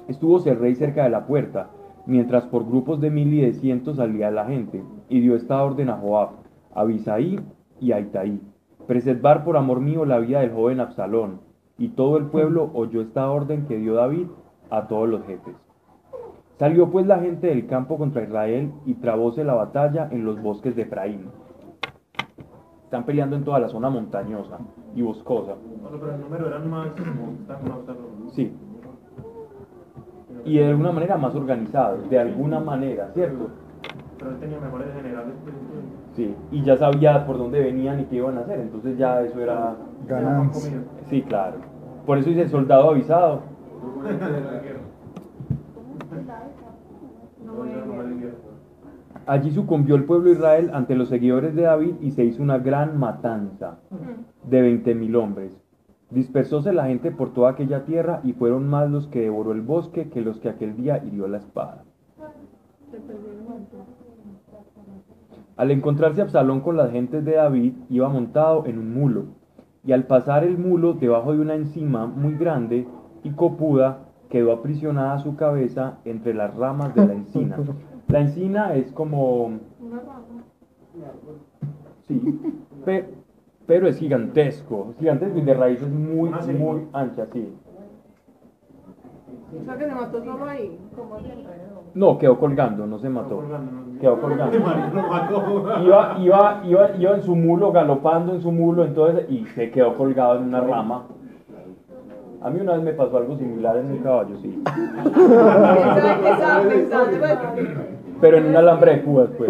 Estúvose el rey cerca de la puerta, mientras por grupos de mil y de cientos salía la gente, y dio esta orden a Joab, a Abisaí y a Itaí, preservar por amor mío la vida del joven Absalón. Y todo el pueblo oyó esta orden que dio David a todos los jefes. Salió pues la gente del campo contra Israel y trabóse la batalla en los bosques de Efraín. Están peleando en toda la zona montañosa y boscosa. Bueno, pero el número eran más, más, más, más- Sí. Y de alguna manera más organizados, de alguna manera, ¿cierto? Pero él tenía mejores generales. Sí. Y ya sabía por dónde venían y qué iban a hacer, entonces ya eso era... Ganancia. Sí, claro. Por eso dice soldado avisado. Allí sucumbió el pueblo de Israel ante los seguidores de David y se hizo una gran matanza de veinte mil hombres. Dispersóse la gente por toda aquella tierra y fueron más los que devoró el bosque que los que aquel día hirió la espada. Al encontrarse Absalón con las gentes de David, iba montado en un mulo, y al pasar el mulo debajo de una encima muy grande y copuda, quedó aprisionada su cabeza entre las ramas de la encina. <laughs> La encina es como, Una rama. sí, pe- pero es gigantesco, es gigantesco y de raíces muy, muy anchas, sí. O sea que se mató solo ahí. No, quedó colgando, no se mató. Quedó colgando. Iba, iba, iba, iba en su mulo, galopando en su mulo, entonces, y se quedó colgado en una rama. A mí una vez me pasó algo similar en un caballo, sí. Pero en un alambre de púas, pues.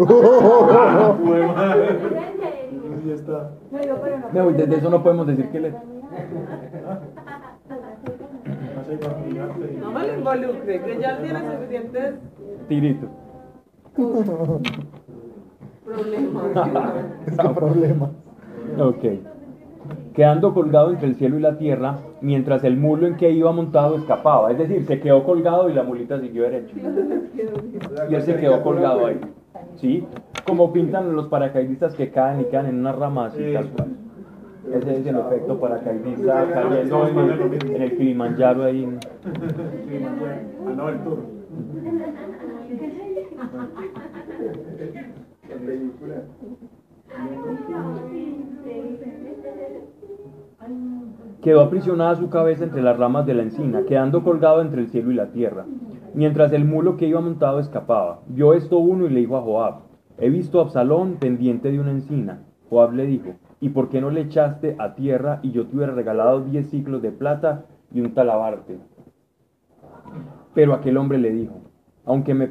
Ya está. No, desde eso no podemos decir que le... <laughs> No me lo involucre, que ya tiene suficientes Tirito. problemas. ¿Qué problema? Ok. Quedando colgado entre el cielo y la tierra, mientras el mulo en que iba montado escapaba. Es decir, se quedó colgado y la mulita siguió derecho. <laughs> Y él se quedó colgado ahí. ¿Sí? Como pintan los paracaidistas que caen y quedan en una rama así, Sí. tal cual. Ese es el efecto paracaidista cayendo en el, el Kilimanjaro ahí. Lado del toro. Quedó aprisionada su cabeza entre las ramas de la encina, quedando colgado entre el cielo y la tierra. Mientras el mulo que iba montado escapaba, vio esto uno y le dijo a Joab, he visto a Absalón pendiente de una encina. Joab le dijo, ¿y por qué no le echaste a tierra y yo te hubiera regalado diez ciclos de plata y un talabarte? Pero aquel hombre le dijo, aunque me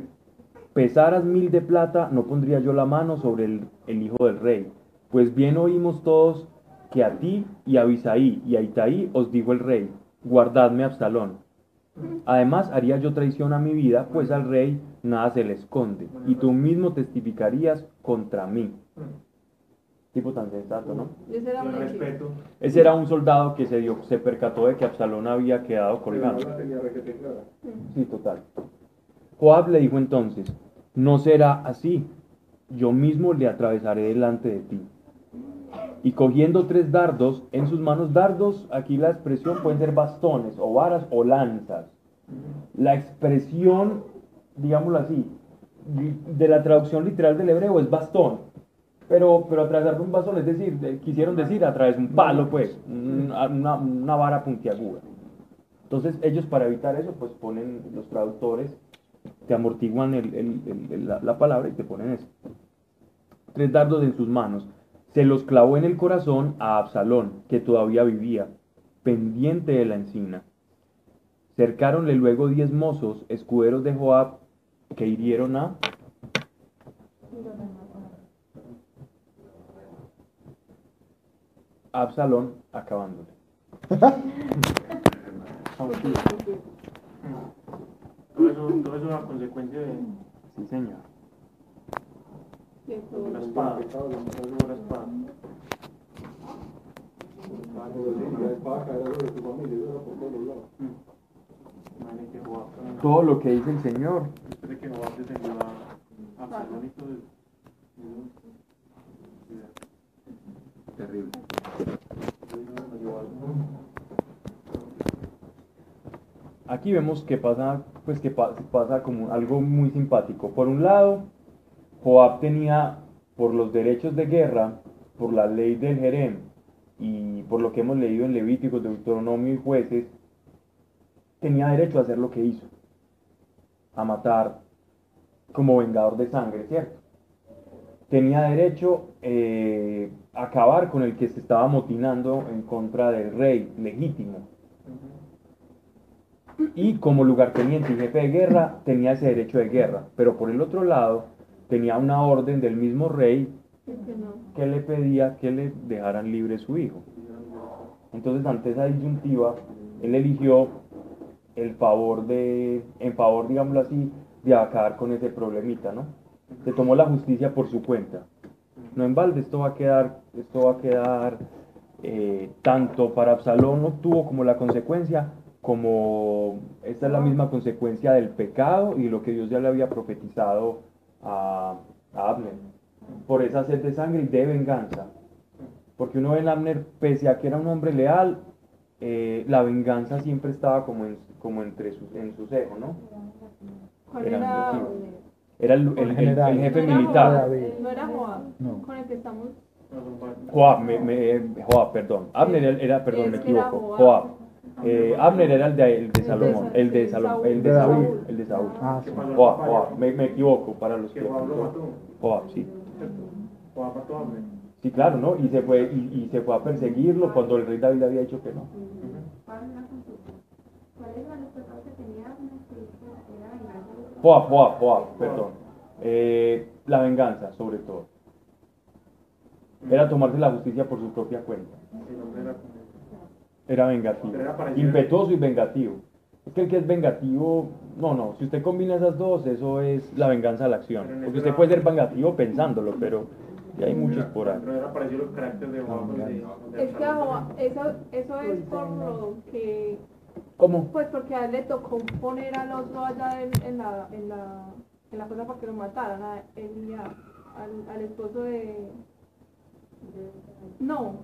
pesaras mil de plata, no pondría yo la mano sobre el, hijo del rey. Pues bien oímos todos que a ti y a Abisaí y a Itaí os dijo el rey, guardadme a Absalón. Además haría yo traición a mi vida, pues al rey nada se le esconde, y tú mismo testificarías contra mí. Tipo tan sensato, ¿no? Ese era un hechizo. respeto. Ese era un soldado que se dio, se percató de que Absalón había quedado colgando. Sí, total. Joab le dijo entonces, no será así, yo mismo le atravesaré delante de ti. Y cogiendo tres dardos, en sus manos dardos, aquí la expresión pueden ser bastones o varas o lanzas. La expresión, digámoslo así, de la traducción literal del hebreo es bastón. Pero, pero atravesar un bastón, es decir, eh, quisieron decir a través de un palo, pues, una, una- una vara puntiaguda. Entonces ellos para evitar eso, pues ponen los traductores, te amortiguan el- el- el- el- la, la palabra y te ponen eso. Tres dardos en sus manos. Se los clavó en el corazón a Absalón, que todavía vivía, pendiente de la encina. Cercáronle luego diez mozos, escuderos de Joab, que hirieron a Absalón, acabándole. Todo eso, todo eso es una consecuencia de Sí, señor. la espada. La espada. Todo lo que dice el Señor. después de que Joab defendió a Absalón y todo eso. Terrible. Aquí vemos que pasa, pues que pa- pasa como algo muy simpático. Por un lado, Joab tenía, por los derechos de guerra, por la ley del Jerem y por lo que hemos leído en Levíticos, Deuteronomio y Jueces, tenía derecho a hacer lo que hizo, a matar como vengador de sangre, ¿cierto? Tenía derecho eh, a acabar con el que se estaba motinando en contra del rey legítimo. Y como lugarteniente y jefe de guerra, tenía ese derecho de guerra. Pero por el otro lado, tenía una orden del mismo rey que le pedía que le dejaran libre su hijo. Entonces, ante esa disyuntiva, él eligió el favor de, en favor, digámoslo así, de acabar con ese problemita, ¿no? Se tomó la justicia por su cuenta. No en balde, esto va a quedar, esto va a quedar eh, tanto para Absalón obtuvo como la consecuencia, como esta es la misma consecuencia del pecado y lo que Dios ya le había profetizado a, a Abner. Por esa sed de sangre y de venganza. Porque uno ve en Abner, pese a que era un hombre leal, eh, la venganza siempre estaba como, en, como entre su, en su seno, ¿no? ¿Cuál Era era? el, el- el- jefe No era militar. No era Joab, No. con el que estamos. Joab, me, me- Joab, perdón. Abner era, era- perdón, me equivoco. Joab. Eh, Abner era el de, el Salomón, Sa- el de Salomón, el de Saúl, el de Saúl. Ah. Joab, Joab, me, me equivoco para los Que Joab lo mató. Joab, sí. Joab mató a Abner. Sí, claro, ¿no? Y se fue, y, y se fue a perseguirlo cuando el rey David había dicho que no. ¿Cuáles eran los pecados que tenía Abner que pues, era Joab, Joab, Joab, perdón. Eh, la venganza, sobre todo. Era tomarse la justicia por su propia cuenta. Era vengativo. Impetuoso y vengativo. Es que el que es vengativo, no, no, si usted combina esas dos, eso es la venganza a la acción. Porque usted puede ser vengativo pensándolo, pero ya hay muchos por ahí. Pero era parecido el carácter de Es que eso es por lo que. ¿Cómo? Pues porque a él le tocó poner al otro allá en, en la, en, la, en la cosa para que lo mataran, a él y a- al, al esposo de. No,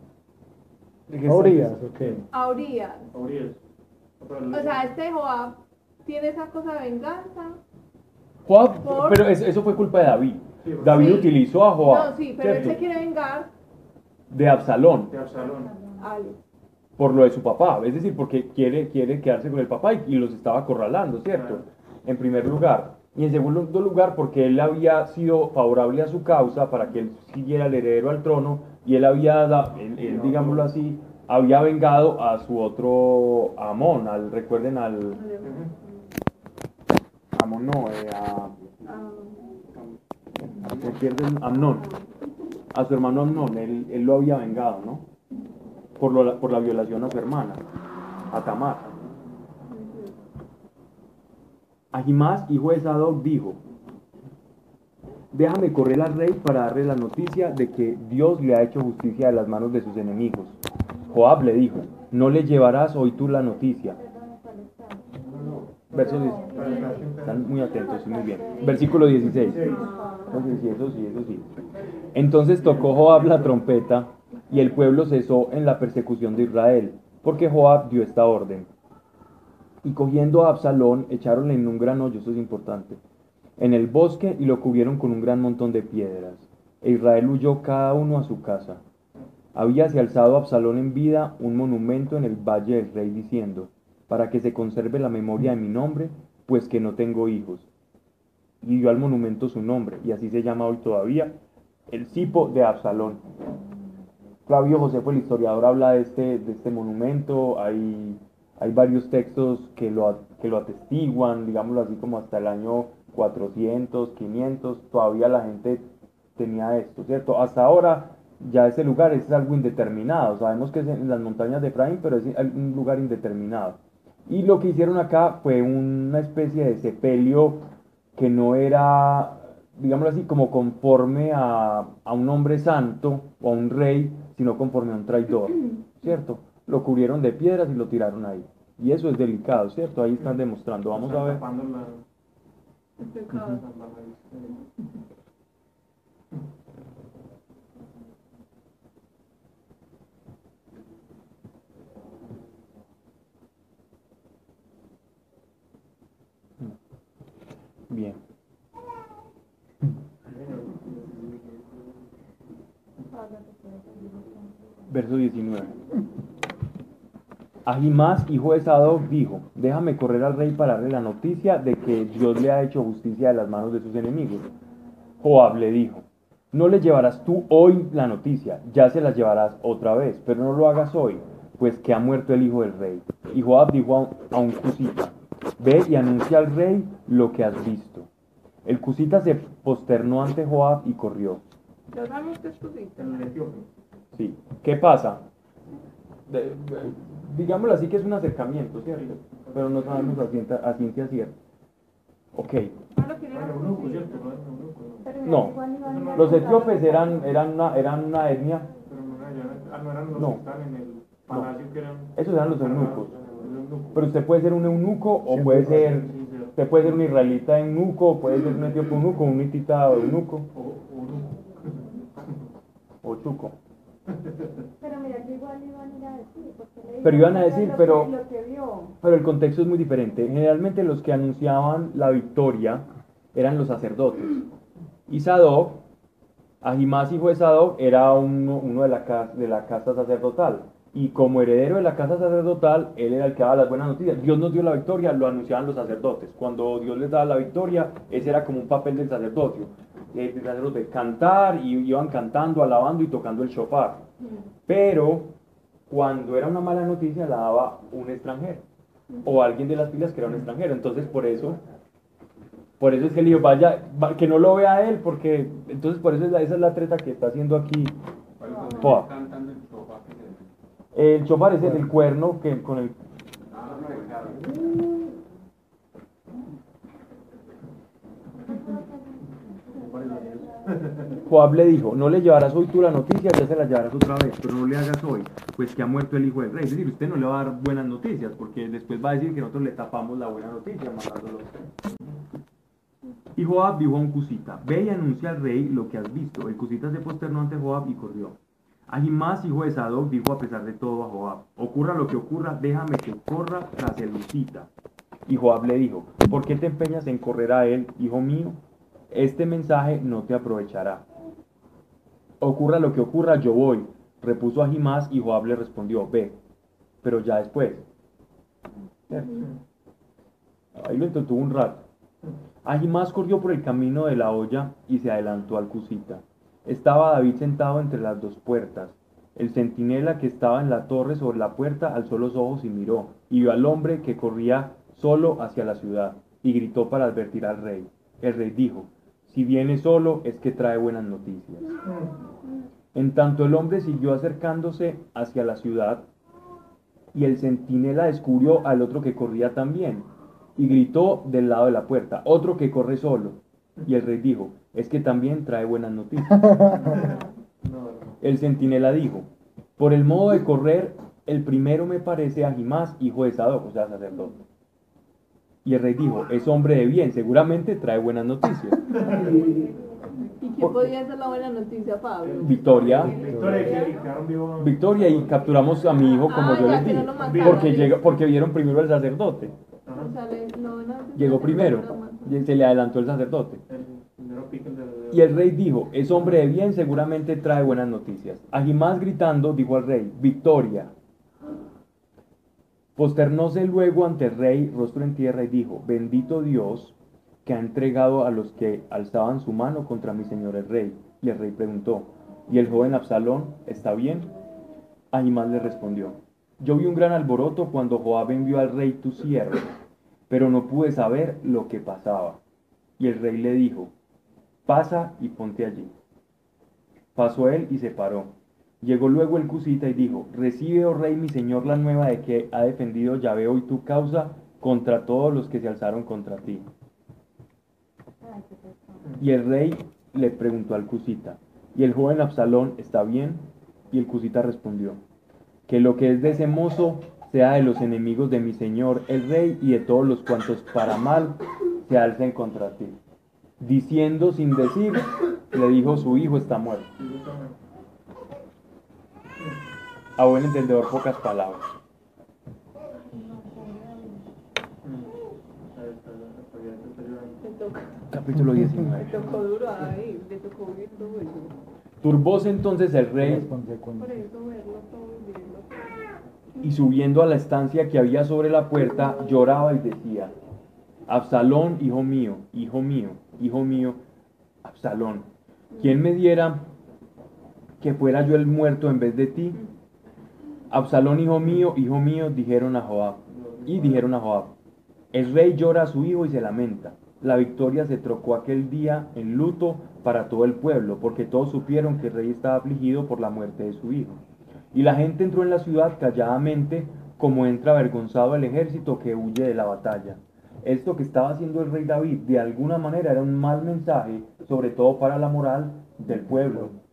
¿A Urias o qué? a Urias. a Urias. No, pero el- O sea, este Joab tiene esa cosa de venganza. Joab, Por- pero es- eso fue culpa de David. Sí, David Sí. utilizó a Joab No, sí, pero él se quiere vengar de Absalón de Absalón. al. Por lo de su papá, es decir, porque quiere, quiere quedarse con el papá y, y los estaba acorralando, ¿cierto? En primer lugar. Y en segundo lugar, porque él había sido favorable a su causa para que él siguiera el heredero al trono y él había, él, él, digámoslo así, había vengado a su otro Amón, al, recuerden al. Amón no, eh, a, a- pierde el- Amnón, a su hermano Amnón, él, él lo había vengado, ¿no? Por, lo- por la violación a su hermana, a Tamar. Ahimás, hijo de Sadoc, dijo, déjame correr al rey para darle la noticia de que Dios le ha hecho justicia de las manos de sus enemigos. Joab le dijo, no le llevarás hoy tú la noticia. Verso 10. Están muy atentos, muy bien. Versículo 16. Entonces, sí, eso sí, eso sí. Entonces tocó Joab la trompeta y el pueblo cesó en la persecución de Israel, porque Joab dio esta orden. Y cogiendo a Absalón, echaronle en un gran hoyo, esto es importante, en el bosque y lo cubrieron con un gran montón de piedras. E Israel huyó cada uno a su casa. Habíase alzado Absalón en vida un monumento en el valle del rey diciendo, para que se conserve la memoria de mi nombre, pues que no tengo hijos. Y dio al monumento su nombre, y así se llama hoy todavía, el Cipo de Absalón. Flavio Josefo, el historiador, habla de este, de este monumento, hay, hay varios textos que lo, que lo atestiguan, digámoslo así como hasta el año 400, 500, todavía la gente tenía esto, ¿cierto? Hasta ahora ya ese lugar es algo indeterminado, sabemos que es en las montañas de Efraín, pero es un lugar indeterminado. Y lo que hicieron acá fue una especie de sepelio que no era, digámoslo así, como conforme a, a un hombre santo o a un rey, sino conforme a un traidor, <clears throat> ¿cierto? Lo cubrieron de piedras y lo tiraron ahí. Y eso es delicado, ¿cierto? Ahí están demostrando. Vamos a ver. Bien. Verso 19. Ahimás, hijo de Sadoc, dijo, déjame correr al rey para darle la noticia de que Dios le ha hecho justicia de las manos de sus enemigos. Joab le dijo, no le llevarás tú hoy la noticia, ya se la llevarás otra vez, pero no lo hagas hoy, pues que ha muerto el hijo del rey. Y Joab dijo a un, a un cusita, ve y anuncia al rey lo que has visto. El cusita se posternó ante Joab y corrió. Sí. ¿Qué pasa? De- de- digámoslo así que es un acercamiento, ¿cierto? Pero no sabemos a ciencia, a ciencia cierta. Ok. No Los etíopes eran, eran, una, eran una etnia, no, ah, no eran los que están en el palacio que eran. esos eran los eunucos. Pero usted puede ser un eunuco o puede ser, usted puede ser un israelita eunuco, o puede ser un etíope eunuco, un hitita eunuco O. Pero mira que igual iban a ir a decir. porque le Pero iban a lo decir, que- pero- Lo que vio. Pero el contexto es muy diferente. Generalmente los que anunciaban la victoria eran los sacerdotes. Y Sadoc, Ahimás, hijo de Sadoc, era uno, uno de, la casa, de la casa sacerdotal. Y como heredero de la casa sacerdotal, él era el que daba las buenas noticias. Dios nos dio la victoria, lo anunciaban los sacerdotes. Cuando Dios les daba la victoria, ese era como un papel del sacerdocio. Eh, sacerdote cantar, y iban cantando, alabando y tocando el shofar. Pero cuando era una mala noticia, la daba un extranjero o alguien de las filas que era un extranjero. Entonces, por eso, por eso es que le digo, vaya, va- que no lo vea él, porque entonces por eso es la- esa es la treta que está haciendo aquí. El chofar es el, el cuerno que con el <laughs> Joab le dijo, no le llevarás hoy tú la noticia, ya se la llevarás otra vez, pero no le hagas hoy, pues que ha muerto el hijo del rey. Es decir, usted no le va a dar buenas noticias, porque después va a decir que nosotros le tapamos la buena noticia, mandándolo. Y Joab dijo a un cusita, ve y anuncia al rey lo que has visto. El cusita se posternó ante Joab y corrió. Ahimás, hijo de Sadoc, dijo a pesar de todo a Joab, ocurra lo que ocurra, déjame que corra tras el cusita. Y Joab le dijo, ¿por qué te empeñas en correr a él, hijo mío? Este mensaje no te aprovechará. Ocurra lo que ocurra, yo voy. Repuso Ahimás y Joab le respondió, ve, pero ya después. Ahí lo entretuvo un rato. Ahimás corrió por el camino de la olla y se adelantó al Cusita. Estaba David sentado entre las dos puertas. El centinela que estaba en la torre sobre la puerta alzó los ojos y miró, y vio al hombre que corría solo hacia la ciudad, y gritó para advertir al rey. El rey dijo, si viene solo es que trae buenas noticias. En tanto el hombre siguió acercándose hacia la ciudad, y el centinela descubrió al otro que corría también, y gritó del lado de la puerta, otro que corre solo. Y el rey dijo, es que también trae buenas noticias. El centinela dijo, por el modo de correr, el primero me parece Ahimás, hijo de Sadoc, o sea, sacerdote. Y el rey dijo, es hombre de bien, seguramente trae buenas noticias. <laughs> ¿Y qué podía ser la buena noticia, Pablo? Victoria, Victoria, victoria, y capturamos a mi hijo como Ah, yo ya, les dije. no. Porque, llega, porque vieron primero al sacerdote. O sea, Llegó primero, y se le adelantó el sacerdote. Y el rey dijo, es hombre de bien, seguramente trae buenas noticias. Ahimás gritando, dijo al rey, victoria. Posternóse luego ante el rey, rostro en tierra, y dijo, bendito Dios que ha entregado a los que alzaban su mano contra mi señor el rey. Y el rey preguntó, ¿y el joven Absalón está bien? Ahimás le respondió, yo vi un gran alboroto cuando Joab envió al rey tu siervo, pero no pude saber lo que pasaba. Y el rey le dijo, pasa y ponte allí. Pasó él y se paró. Llegó luego el cusita y dijo, recibe, oh rey, mi señor, la nueva de que ha defendido Yahvé hoy tu causa contra todos los que se alzaron contra ti. Y el rey le preguntó al cusita, ¿y el joven Absalón está bien? Y el cusita respondió, que lo que es de ese mozo sea de los enemigos de mi señor el rey y de todos los cuantos para mal se alcen contra ti. Diciendo sin decir, le dijo su hijo está muerto. A buen entendedor pocas palabras. Capítulo le 19. tocó duro ahí, le tocó vivir todo eso. Turbóse entonces el rey Por consecuencias. eso verlo todo y subiendo a la estancia que había sobre la puerta, lloraba y decía, Absalón, hijo mío, hijo mío, hijo mío, Absalón, ¿quién me diera que fuera yo el muerto en vez de ti? Absalón, hijo mío, hijo mío, dijeron a Joab, y dijeron a Joab, el rey llora a su hijo y se lamenta. La victoria se trocó aquel día en luto para todo el pueblo, porque todos supieron que el rey estaba afligido por la muerte de su hijo. Y la gente entró en la ciudad calladamente, como entra avergonzado el ejército que huye de la batalla. Esto que estaba haciendo el rey David, de alguna manera, era un mal mensaje, sobre todo para la moral del pueblo.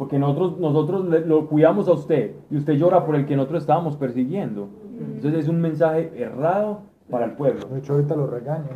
Porque nosotros, nosotros le- lo cuidamos a usted y usted llora por el que nosotros estábamos persiguiendo. Entonces es un mensaje errado para el pueblo. De hecho, ahorita lo regañan.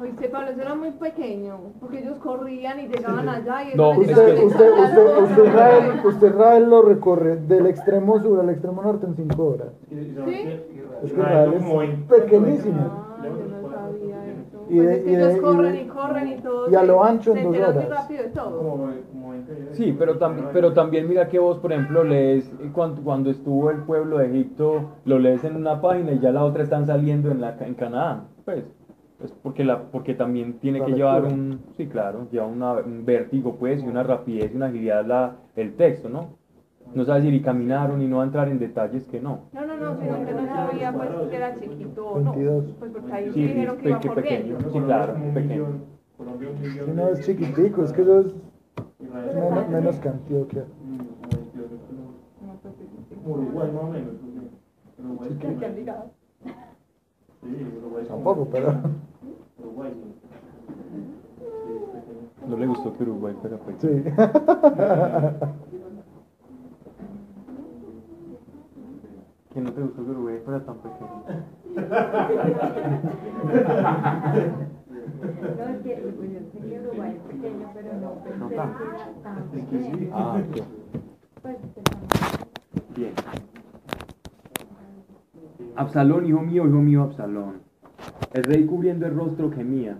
Oíste, Pablo, eso era muy pequeño, porque ellos corrían y llegaban allá y No, Usted, que- usted, usted, usted, Israel, usted Israel lo recorre del extremo sur al extremo norte en 5 horas. Es que Israel es pequeñísimo. Ah, yo no sabía eso. Y Pues de- es que y de- ellos y corren de- y corren y todo. y a lo ancho en se dos enteran muy horas. rápido de todo. Como, como. Sí, pero también, pero también mira que vos, por ejemplo, lees cuando, cuando estuvo el pueblo de Egipto, lo lees en una página y ya la otra están saliendo en, la, en Canaán. Pues, es porque, la, porque también tiene La que llevar un, sí, claro, lleva una, un vértigo, pues, y una rapidez y una agilidad la, el texto, ¿no? No sabes decir y caminaron y no va a entrar en detalles que no. No, no, no, sino que no sabía pues que era chiquito o no. 22. Pues porque ahí sí dijeron que iba pequeño. Sí, claro, pequeño. millón, Colombia un millón. Si no es chiquitico, es que eso es menos, menos que Antioquia. como 22 de Colombia. No, sí, sí, sí. Como Uruguay más o menos. Uruguay es Que- que han como- llegado. Sí, Uruguay Tampoco, pero. Uruguay. No le gustó que Uruguay fuera pequeño. Sí. <laughs> Que no te gustó que Uruguay fuera tan pequeño. No, es que yo sé que Uruguay es pequeño, pero no pensé No que era tan pequeño. Ah, ok. Pues, Bien. Absalón, hijo mío, hijo mío, Absalón. El rey cubriendo el rostro gemía.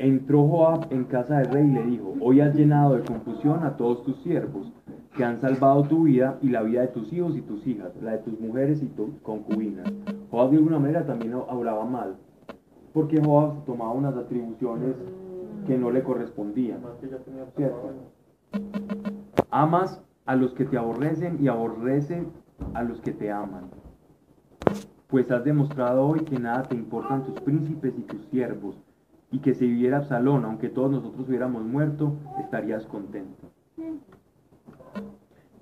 Entró Joab en casa del rey y le dijo, hoy has llenado de confusión a todos tus siervos, que han salvado tu vida y la vida de tus hijos y tus hijas, la de tus mujeres y tus concubinas. Joab de alguna manera también hablaba mal, porque Joab tomaba unas atribuciones que no le correspondían. Amas a los que te aborrecen y aborrecen a los que te aman. Pues has demostrado hoy que nada te importan tus príncipes y tus siervos, y que si viviera Absalón, aunque todos nosotros hubiéramos muerto, estarías contento.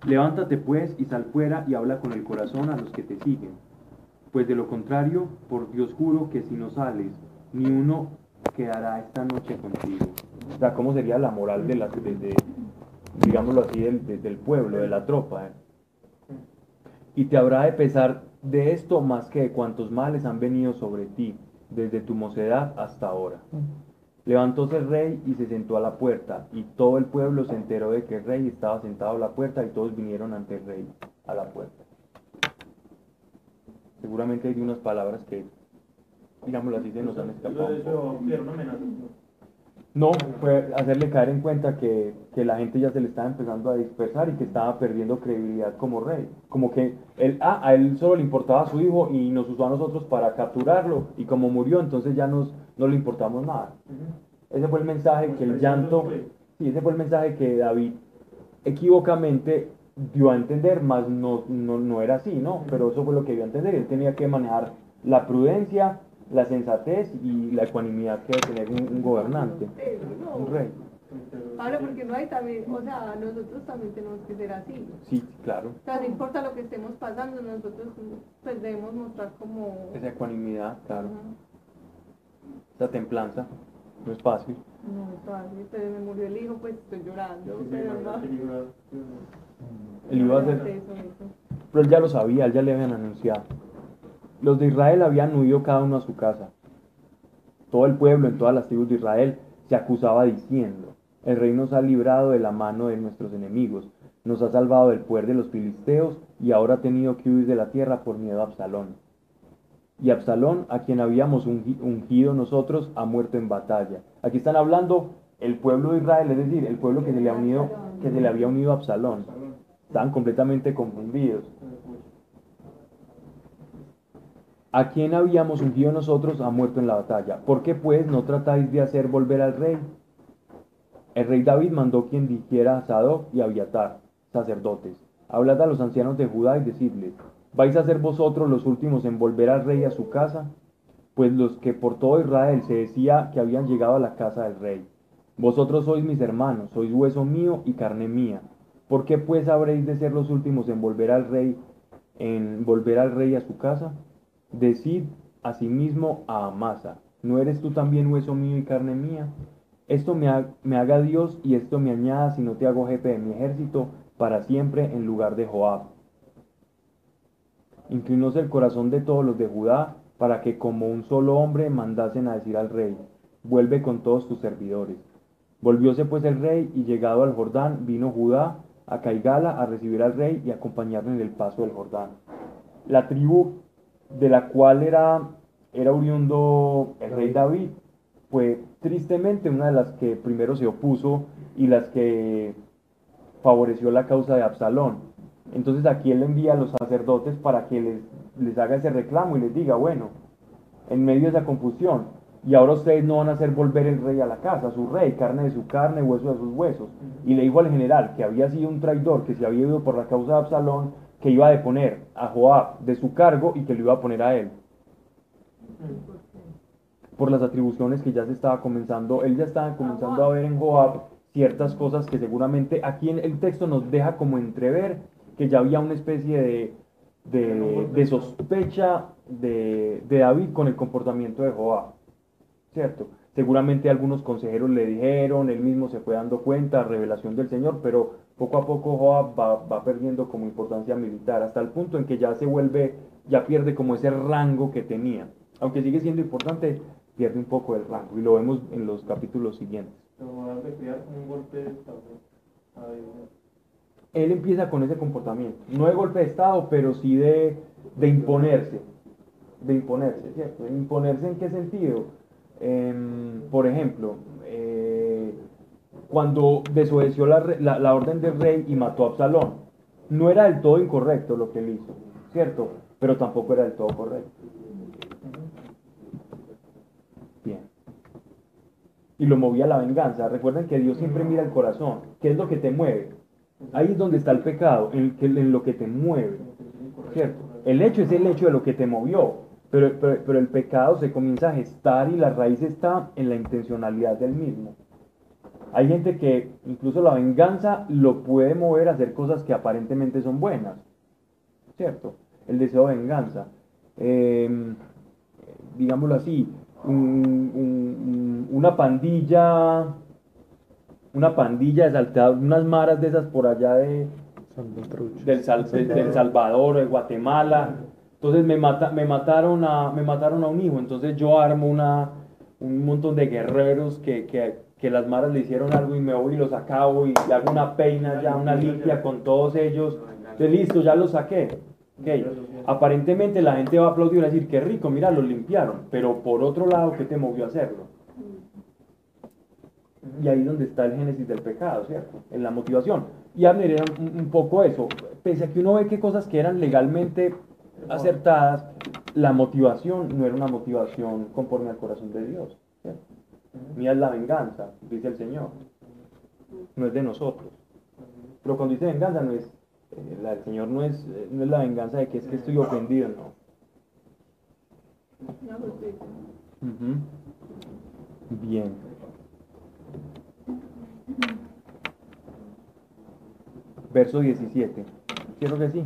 Levántate pues y sal fuera y habla con el corazón a los que te siguen, pues de lo contrario, por Dios juro que si no sales, ni uno quedará esta noche contigo. O sea, ¿cómo sería la moral de, de- digámoslo así, del, de- del pueblo, de la tropa? eh? Y te habrá de pesar de esto más que de cuantos males han venido sobre ti, desde tu mocedad hasta ahora. Levantóse el rey y se sentó a la puerta, y todo el pueblo se enteró de que el rey estaba sentado a la puerta, y todos vinieron ante el rey a la puerta. Seguramente hay unas palabras que, digámoslo así, se nos han escapado. No, fue hacerle caer en cuenta que, que la gente ya se le estaba empezando a dispersar y que estaba perdiendo credibilidad como rey. Como que él, ah, a él solo le importaba a su hijo y nos usó a nosotros para capturarlo y como murió entonces ya nos, no le importamos nada. Ese fue el mensaje que el llanto, sí, ese fue el mensaje que David equivocamente dio a entender, mas no, no, no era así, ¿no? Pero eso fue lo que dio a entender. Él tenía que manejar la prudencia, la sensatez y la ecuanimidad que debe tener un, un gobernante, un rey. Pablo, porque no hay también, o sea, nosotros también tenemos que ser así. Sí, claro. O sea, no importa lo que estemos pasando, nosotros pues debemos mostrar como... Esa ecuanimidad, claro. Esa templanza. No es fácil. No es fácil, pero me murió el hijo, pues estoy llorando, Sí, pero no. Él iba a hacer, eso. pero él ya lo sabía, él ya le habían anunciado. Los de Israel habían huido cada uno a su casa. Todo el pueblo en todas las tribus de Israel se acusaba diciendo, el rey nos ha librado de la mano de nuestros enemigos, nos ha salvado del poder de los filisteos y ahora ha tenido que huir de la tierra por miedo a Absalón. Y Absalón, a quien habíamos ungi- ungido nosotros, ha muerto en batalla. Aquí están hablando el pueblo de Israel, es decir, el pueblo que se le, ha unido, que se le había unido a Absalón. Estaban completamente confundidos. A quien habíamos ungido nosotros ha muerto en la batalla. ¿Por qué pues no tratáis de hacer volver al rey? El rey David mandó quien dijera a Sadoc y a Abiatar, sacerdotes, hablad a los ancianos de Judá y decidles, ¿vais a ser vosotros los últimos en volver al rey a su casa? Pues los que por todo Israel se decía que habían llegado a la casa del rey. Vosotros sois mis hermanos, sois hueso mío y carne mía. ¿Por qué pues habréis de ser los últimos en volver al rey, en volver al rey a su casa? Decid asimismo a Amasa, ¿no eres tú también hueso mío y carne mía? Esto me, ha- me haga Dios y esto me añada si no te hago jefe de mi ejército para siempre en lugar de Joab. Inclinóse el corazón de todos los de Judá para que como un solo hombre mandasen a decir al rey, vuelve con todos tus servidores. Volvióse pues el rey y llegado al Jordán vino Judá a Caigala a recibir al rey y acompañarle en el paso del Jordán. La tribu de la cual era, era oriundo el rey David fue tristemente una de las que primero se opuso y las que favoreció la causa de Absalón. Entonces aquí él envía a los sacerdotes para que les, les haga ese reclamo y les diga, bueno, en medio de esa confusión, y ahora ustedes no van a hacer volver el rey a la casa, su rey, carne de su carne, hueso de sus huesos. Y le dijo al general que había sido un traidor, que se había ido por la causa de Absalón, que iba a deponer a Joab de su cargo y que lo iba a poner a él. Por las atribuciones que ya se estaba comenzando, él ya estaba comenzando a ver en Joab ciertas cosas que seguramente aquí en el texto nos deja como entrever que ya había una especie de, de, de sospecha de, de David con el comportamiento de Joab. ¿cierto? Seguramente algunos consejeros le dijeron, él mismo se fue dando cuenta, revelación del Señor, pero poco a poco Joab va, va, perdiendo como importancia militar, hasta el punto en que ya se vuelve, ya pierde como ese rango que tenía. Aunque sigue siendo importante, pierde un poco el rango, y lo vemos en los capítulos siguientes. Él empieza con ese comportamiento, no de golpe de Estado, pero sí de, de imponerse, de imponerse, ¿cierto? ¿De imponerse en qué sentido? Em, por ejemplo, eh, cuando desobedeció la, la, la, orden del rey y mató a Absalón, no era del todo incorrecto lo que él hizo, ¿cierto? Pero tampoco era del todo correcto. Bien. Y lo movía la venganza. Recuerden que Dios siempre mira el corazón. ¿Qué es lo que te mueve? Ahí es donde está el pecado, en, lo que te mueve. El hecho es el hecho de lo que te movió, pero, el pecado se comienza a gestar y la raíz está en la intencionalidad del mismo. Hay gente que incluso la venganza lo puede mover a hacer cosas que aparentemente son buenas, ¿cierto? El deseo de venganza. Eh, digámoslo así, un, un, una pandilla, una pandilla de salteados, unas maras de esas por allá de, del, Sal, de, del Salvador, de Guatemala, entonces me, mata, me, mataron a, me mataron a un hijo, entonces yo armo una, un montón de guerreros que, que, que, las maras le hicieron algo y me voy y los acabo y hago una peina ya, una limpia con todos ellos. Entonces listo, ya los saqué. Okay. Aparentemente la gente va a aplaudir y va a decir, qué rico, mira, los limpiaron. Pero por otro lado, ¿qué te movió a hacerlo? Y ahí es donde está el génesis del pecado, ¿cierto? En la motivación. Y Abner era un, un poco eso. Pese a que uno ve que cosas que eran legalmente acertadas, la motivación no era una motivación conforme al corazón de Dios. ¿cierto? Mía es la venganza, dice el Señor. No es de nosotros. Pero cuando dice venganza, no es, eh, la del Señor no es, eh, no es la venganza de que es que estoy ofendido, no. Uh -huh. Bien. Verso 17. Quiero que sí.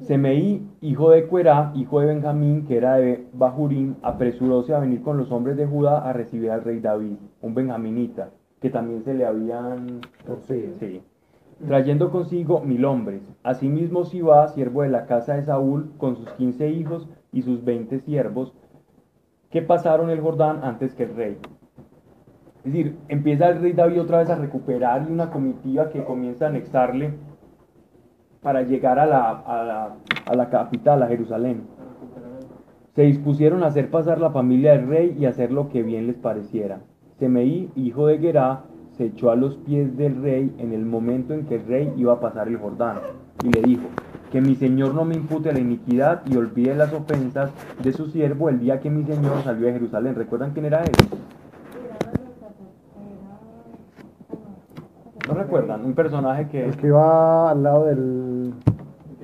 Semeí, hijo de Cuerá, hijo de Benjamín, que era de Bahurim, apresuróse a venir con los hombres de Judá a recibir al rey David, un benjaminita, que también se le habían... Sí. sí. Trayendo consigo mil hombres. Asimismo Sibá, siervo de la casa de Saúl, con sus quince hijos y sus veinte siervos, que pasaron el Jordán antes que el rey. Es decir, empieza el rey David otra vez a recuperar y una comitiva que comienza a anexarle para llegar a la, a la, a la capital, a Jerusalén. Se dispusieron a hacer pasar la familia del rey y hacer lo que bien les pareciera. Semeí, hijo de Gerá, se echó a los pies del rey en el momento en que el rey iba a pasar el Jordán y le dijo, que mi señor no me impute la iniquidad y olvide las ofensas de su siervo el día que mi señor salió de Jerusalén. ¿Recuerdan quién era él? ¿No recuerdan? Un personaje que... El que iba al lado del,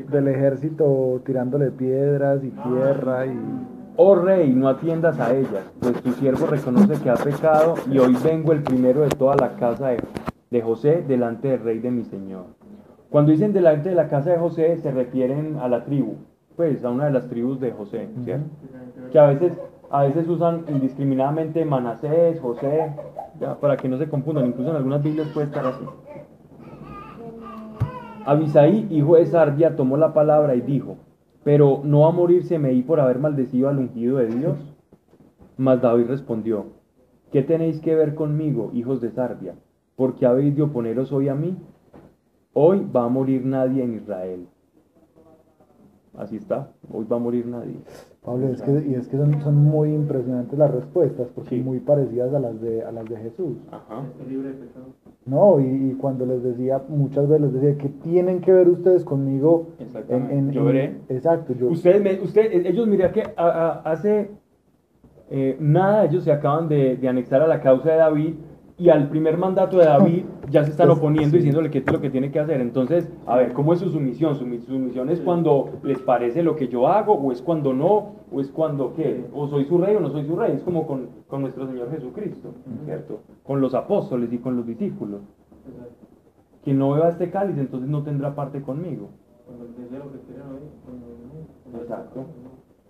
del ejército tirándole piedras y tierra y... Oh rey, no atiendas a ellas, pues tu siervo reconoce que ha pecado y hoy vengo el primero de toda la casa de, de José delante del rey de mi señor. Cuando dicen delante de la casa de José se refieren a la tribu, pues a una de las tribus de José, ¿cierto? Que a veces, a veces usan indiscriminadamente Manasés, José, ya, para que no se confundan, incluso en algunas Biblias puede estar así. Abisaí, hijo de Sarbia, tomó la palabra y dijo, pero no a morir Semeí por haber maldecido al ungido de Dios. Mas David respondió, ¿qué tenéis que ver conmigo, hijos de Sarbia? ¿Por qué habéis de oponeros hoy a mí? Hoy va a morir nadie en Israel. Así está, hoy va a morir nadie. Pablo, es que, y es que son, son muy impresionantes las respuestas, porque Sí. muy parecidas a las de, a las de Jesús. Ajá. No, y, y cuando les decía, muchas veces les decía, ¿qué tienen que ver ustedes conmigo? En, en- Yo en- veré. Exacto, yo. Ustedes, me- usted, ellos, mira que a- a- hace eh, nada, ellos se acaban de, de anexar a la causa de David y al primer mandato de David ya se están Pues, oponiendo sí. diciéndole qué es lo que tiene que hacer. Entonces, a ver, ¿cómo es su sumisión? ¿Su, mi- su sumisión es cuando les parece lo que yo hago o es cuando no? ¿O es cuando qué? ¿O soy su rey o no soy su rey? Es como con, con nuestro Señor Jesucristo, ¿cierto? Con los apóstoles y con los discípulos. Quien no beba este cáliz, entonces no tendrá parte conmigo. Exacto.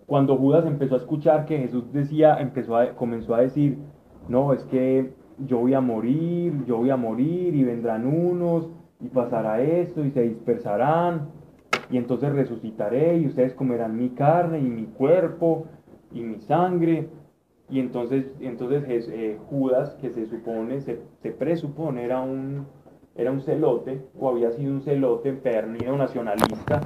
Cuando Judas empezó a escuchar que Jesús decía, empezó a, comenzó a decir, no, es que yo voy a morir, yo voy a morir y vendrán unos y pasará esto y se dispersarán y entonces resucitaré y ustedes comerán mi carne y mi cuerpo y mi sangre. Y entonces, entonces eh, Judas, que se supone, se, se presupone era un, era un celote o había sido un celote pernido nacionalista,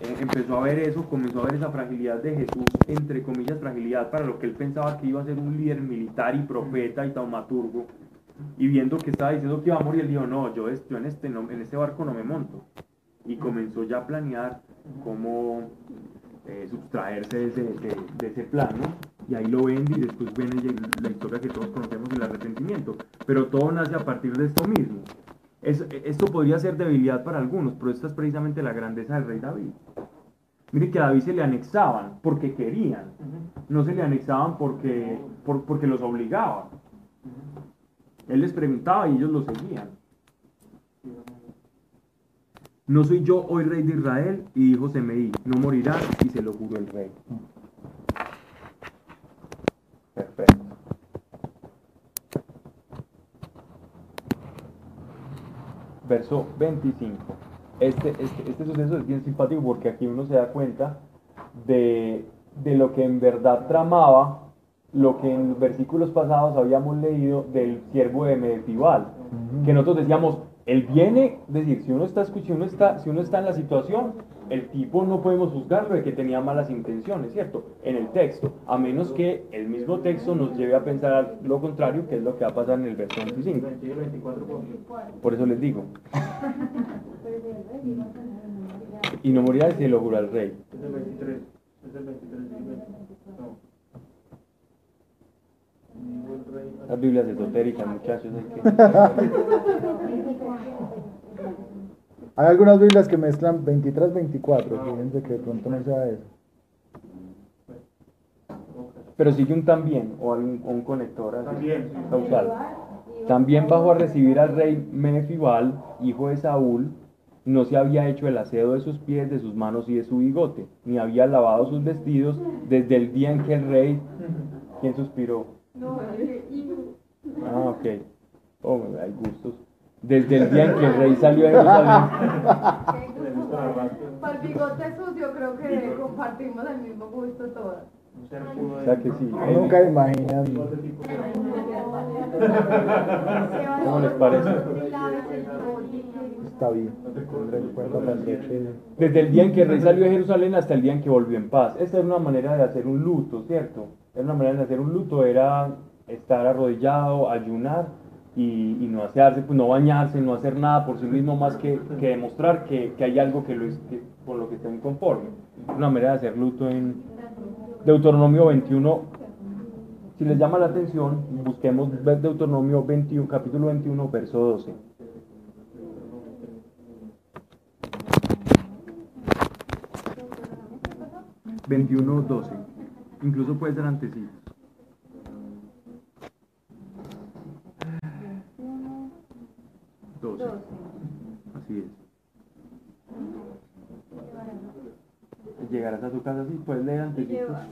eh, empezó a ver eso, comenzó a ver esa fragilidad de Jesús, entre comillas fragilidad, para lo que él pensaba que iba a ser un líder militar y profeta y taumaturgo, y viendo que estaba diciendo que iba a morir, él dijo, no, yo, yo en, este, en este barco no me monto. Y comenzó ya a planear cómo eh, sustraerse de ese, de- ese plano, y ahí lo vende y después viene la historia que todos conocemos del arrepentimiento. Pero todo nace a partir de esto mismo. Es- esto podría ser debilidad para algunos, pero esta es precisamente la grandeza del rey David. Mire que a David se le anexaban porque querían, no se le anexaban porque, por- porque los obligaban. Él les preguntaba y ellos lo seguían. No soy yo hoy rey de Israel, y dijo Semeí, no morirá, y se lo juró el rey. Perfecto. Verso 25. Este, este, este suceso es bien simpático porque aquí uno se da cuenta de, de lo que en verdad tramaba, lo que en los versículos pasados habíamos leído del siervo de Medefibal, que nosotros decíamos, él viene, es decir, si uno está escuchando, uno está, si uno está en la situación, el tipo no podemos juzgarlo de que tenía malas intenciones, ¿cierto? En el texto, a menos que el mismo texto nos lleve a pensar lo contrario, que es lo que va a pasar en el verso 25. 20 y 24 por eso les digo, si y no morirá se lo jura el rey. Es el 23. Es el 23 y el 20. No. Las Biblias esotéricas, muchachos, hay que... <laughs> Hay algunas Biblias que mezclan 23-24, fíjense que de pronto no sea eso. Pero sigue un también, o algún- un conector así, También, causal. También bajó a recibir al rey Menefibal, hijo de Saúl, no se había hecho el aseo de sus pies, de sus manos y de su bigote, ni había lavado sus vestidos desde el día en que el rey, ¿quién suspiró? No. Ah, ok. Oh, hay gustos. Desde el día en que el rey salió de Jerusalén. <laughs> Para el bigote sucio creo que compartimos el mismo gusto todas. Un ser puro O sea que sí. Nunca imaginan. ¿Cómo les parece? Está bien. Desde el día en que el rey salió de Jerusalén hasta el día en que volvió en paz. Esta era una manera de hacer un luto, ¿cierto? Era una manera de hacer un luto, era estar arrodillado, ayunar y, y no asearse, pues no bañarse, no hacer nada por sí mismo más que, que demostrar que, que hay algo que lo es, que- con lo que está inconforme. Una manera de hacer luto en Deuteronomio 21. Si les llama la atención, busquemos Deuteronomio 21, capítulo 21, verso 12. Veintiuno, doce. Incluso puede ser antecitos. Doce. Así es. Llegarás a tu casa así, puedes leer lleva-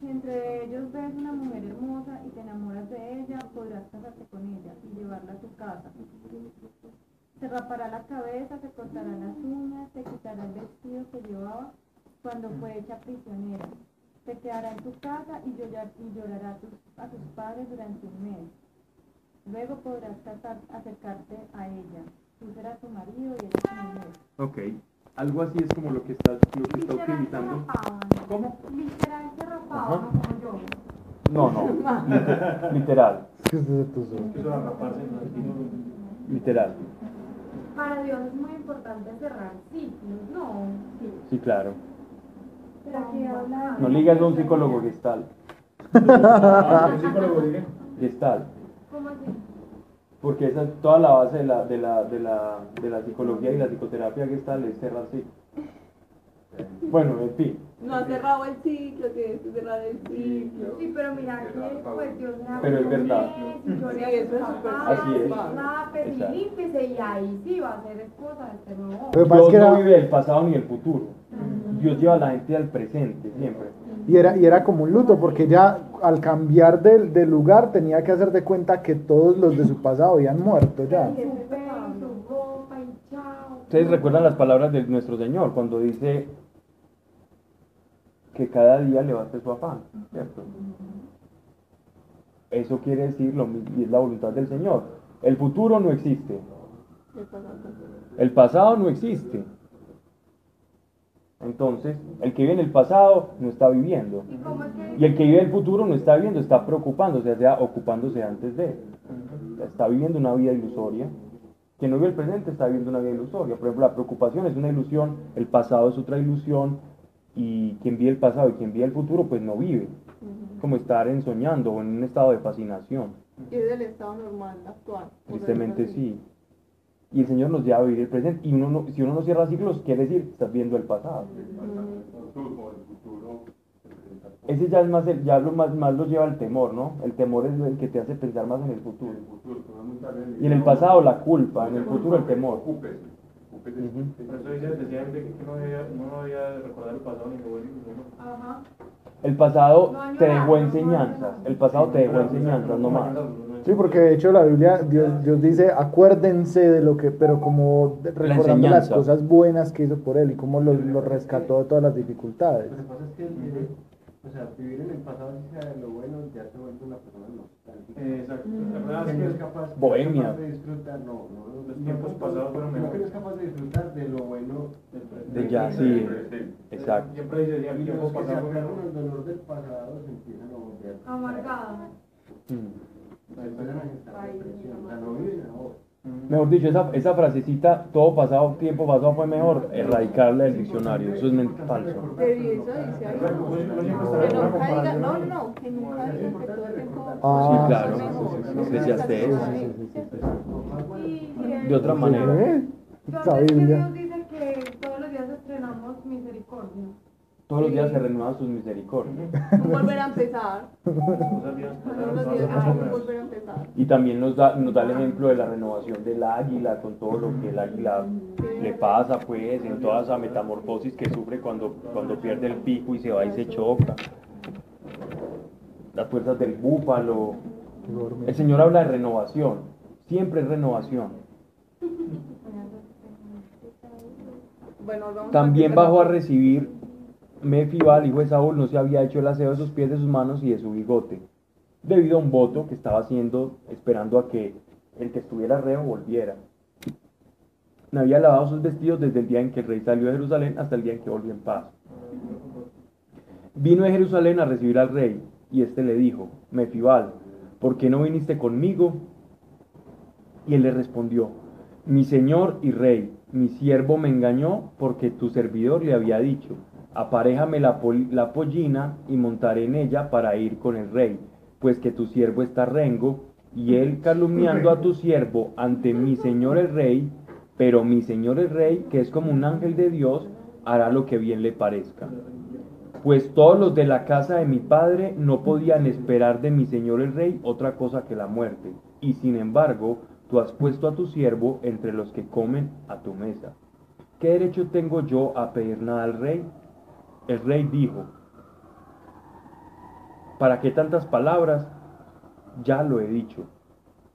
Si entre ellos ves una mujer hermosa y te enamoras de ella, podrás casarte con ella y llevarla a tu casa. Se rapará la cabeza, se cortará las uñas, se quitará el vestido que llevaba cuando fue hecha prisionera. Se quedará en tu casa y, llorar- y llorará a tus, a tus padres durante un mes. Luego podrás casar- acercarte a ella. Tú serás su marido y ella tu mujer. Ok. Algo así es como lo que está, lo que está utilizando. ¿Cómo? Literal Ajá. no como yo. No, no. <laughs> liter- literal. Es que usted se puso. Eso era raparse en el Literal. Para Dios es muy importante cerrar ciclos, ¿no? Sí, claro. Pero aquí habla No le digas a un psicólogo gestal. <laughs> Un psicólogo Gestal. ¿Cómo así? Porque esa es toda la base de la, de la, de la, de la psicología y la psicoterapia gestal es cerrar ciclos. Bueno, en fin. No ha cerrado el ciclo, que es cerrar el ciclo. Sí, pero mira que pues Dios me Pero es verdad. Y yo Sí, le eso es súper Así es. Y Exacto. límpiese y ahí sí va a ser esposa de este nuevo que Dios es que no vive del pasado ni del futuro. Dios lleva a la gente al presente siempre. Y, era, y era como un luto, porque ya al cambiar de, de lugar tenía que hacer de cuenta que todos los de su pasado habían muerto ya. Ustedes recuerdan las palabras de nuestro Señor cuando dice que cada día le basta su afán, ¿cierto? Eso quiere decir lo mismo y es la voluntad del Señor. El futuro no existe, el pasado no existe. Entonces, el que vive en el pasado no está viviendo. ¿Y el que vive el futuro no está viviendo, está preocupándose, o sea, ocupándose antes de. Está viviendo una vida ilusoria. Quien no vive el presente está viviendo una vida ilusoria. Por ejemplo, la preocupación es una ilusión, el pasado es otra ilusión, y quien vive el pasado y quien vive el futuro, pues no vive. Como estar ensoñando o en un estado de fascinación. Y es del estado normal, actual. Tristemente sí. Y el Señor nos lleva a vivir el presente. Y uno no- si uno no cierra ciclos, quiere decir que estás viendo el pasado. Ese ya es más, el- ya lo más, más lo lleva el temor, ¿no? El temor es el que te hace pensar más en el futuro. Y en el pasado la culpa, en el futuro el temor. Ujú. por eso dice, decían de que uno debía, uno no debía recordar el pasado te dejó enseñanzas. El pasado te dejó enseñanzas, no más. Sí, porque de hecho la Biblia, Dios, Dios dice, acuérdense de lo que, pero como recordando las enseñanza. cosas buenas que hizo por él y cómo lo, lo rescató de todas las dificultades. Lo que pasa es que él tiene, o sea, vivir en el pasado, si sea de lo bueno, ya te vuelve una persona nostálgica. Eh, Exacto. La verdad es que es capaz, Bohemia. de disfrutar, no, no, Los tiempos pasados fueron que no mejores. es capaz de disfrutar de lo bueno del presente. De ya, sí. Exacto. Siempre dice, ya el Y tiempo los que se pasado al dolor del pasado se empiezan a volver. Amargada. Depresión, no ahora. Mejor dicho, esa, esa frasecita, todo pasado, tiempo pasado fue mejor, erradicarla del diccionario. Eso es falso. Diga, comparación. no, no, que nunca diga que todo el tiempo. Ah, Sí, claro. De otra manera. ¿Eh? Esa ¿Dónde es que Biblia. Dios dice que todos los días estrenamos misericordia? Todos los días se renuevan sus misericordias. Volver a empezar. Y también nos da, nos da el ejemplo de la renovación del águila, con todo lo que el águila le pasa, pues, en toda esa metamorfosis que sufre cuando, cuando pierde el pico y se va y se choca. Las fuerzas del búfalo. El Señor habla de renovación, siempre es renovación. Bueno, vamos También bajó a recibir Mefibal, hijo de Saúl, no se había hecho el aseo de sus pies, de sus manos y de su bigote, debido a un voto que estaba haciendo, esperando a que el que estuviera reo volviera. No había lavado sus vestidos desde el día en que el rey salió de Jerusalén hasta el día en que volvió en paz. Vino de Jerusalén a recibir al rey, y éste le dijo, Mefibal, ¿por qué no viniste conmigo? Y él le respondió, mi señor y rey, mi siervo me engañó porque tu servidor le había dicho, aparéjame la, la pollina y montaré en ella para ir con el rey, pues que tu siervo está rengo, y él calumniando a tu siervo ante mi señor el rey, pero mi señor el rey, que es como un ángel de Dios, hará lo que bien le parezca. Pues todos los de la casa de mi padre no podían esperar de mi señor el rey otra cosa que la muerte. Y sin embargo, tú has puesto a tu siervo entre los que comen a tu mesa. ¿Qué derecho tengo yo a pedir nada al rey? El rey dijo, ¿para qué tantas palabras? Ya lo he dicho.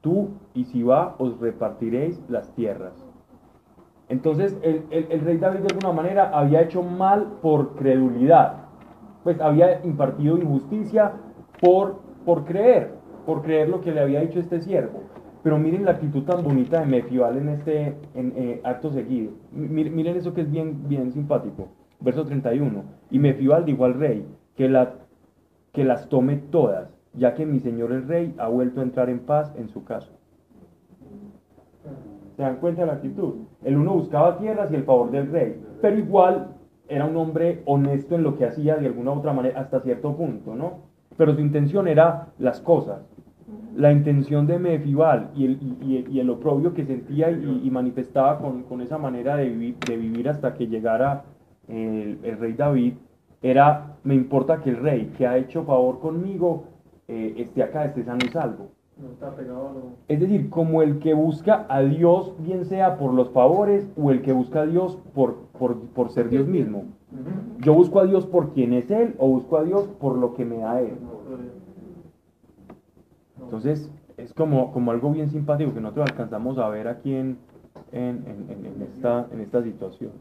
Tú y Sibá os repartiréis las tierras. Entonces el, el- rey David de alguna manera había hecho mal por credulidad. pues había impartido injusticia por, por creer, por creer lo que le había dicho este siervo. Pero miren la actitud tan bonita de Mefibal en este en, eh, acto seguido. Miren eso que es bien, bien simpático. Verso 31. Y Mefibal dijo al rey que, que las tome todas, ya que mi señor el rey ha vuelto a entrar en paz en su casa. ¿Se dan cuenta de la actitud? El uno buscaba tierras y el favor del rey, pero igual era un hombre honesto en lo que hacía de alguna u otra manera hasta cierto punto, ¿no? Pero su intención era las cosas. La intención de Mefibal y el, y, el oprobio que sentía y, manifestaba con, con, esa manera de vivir hasta que llegara el, el, rey David era, me importa que el rey que ha hecho favor conmigo eh, esté acá, esté sano y salvo. Es decir, como el que busca a Dios, bien sea por los favores o el que busca a Dios por, por, ser Dios mismo. Yo busco a Dios por quien es Él o busco a Dios por lo que me da Él. Entonces, es como, como algo bien simpático que nosotros alcanzamos a ver aquí en, en, en, esta, en esta situación.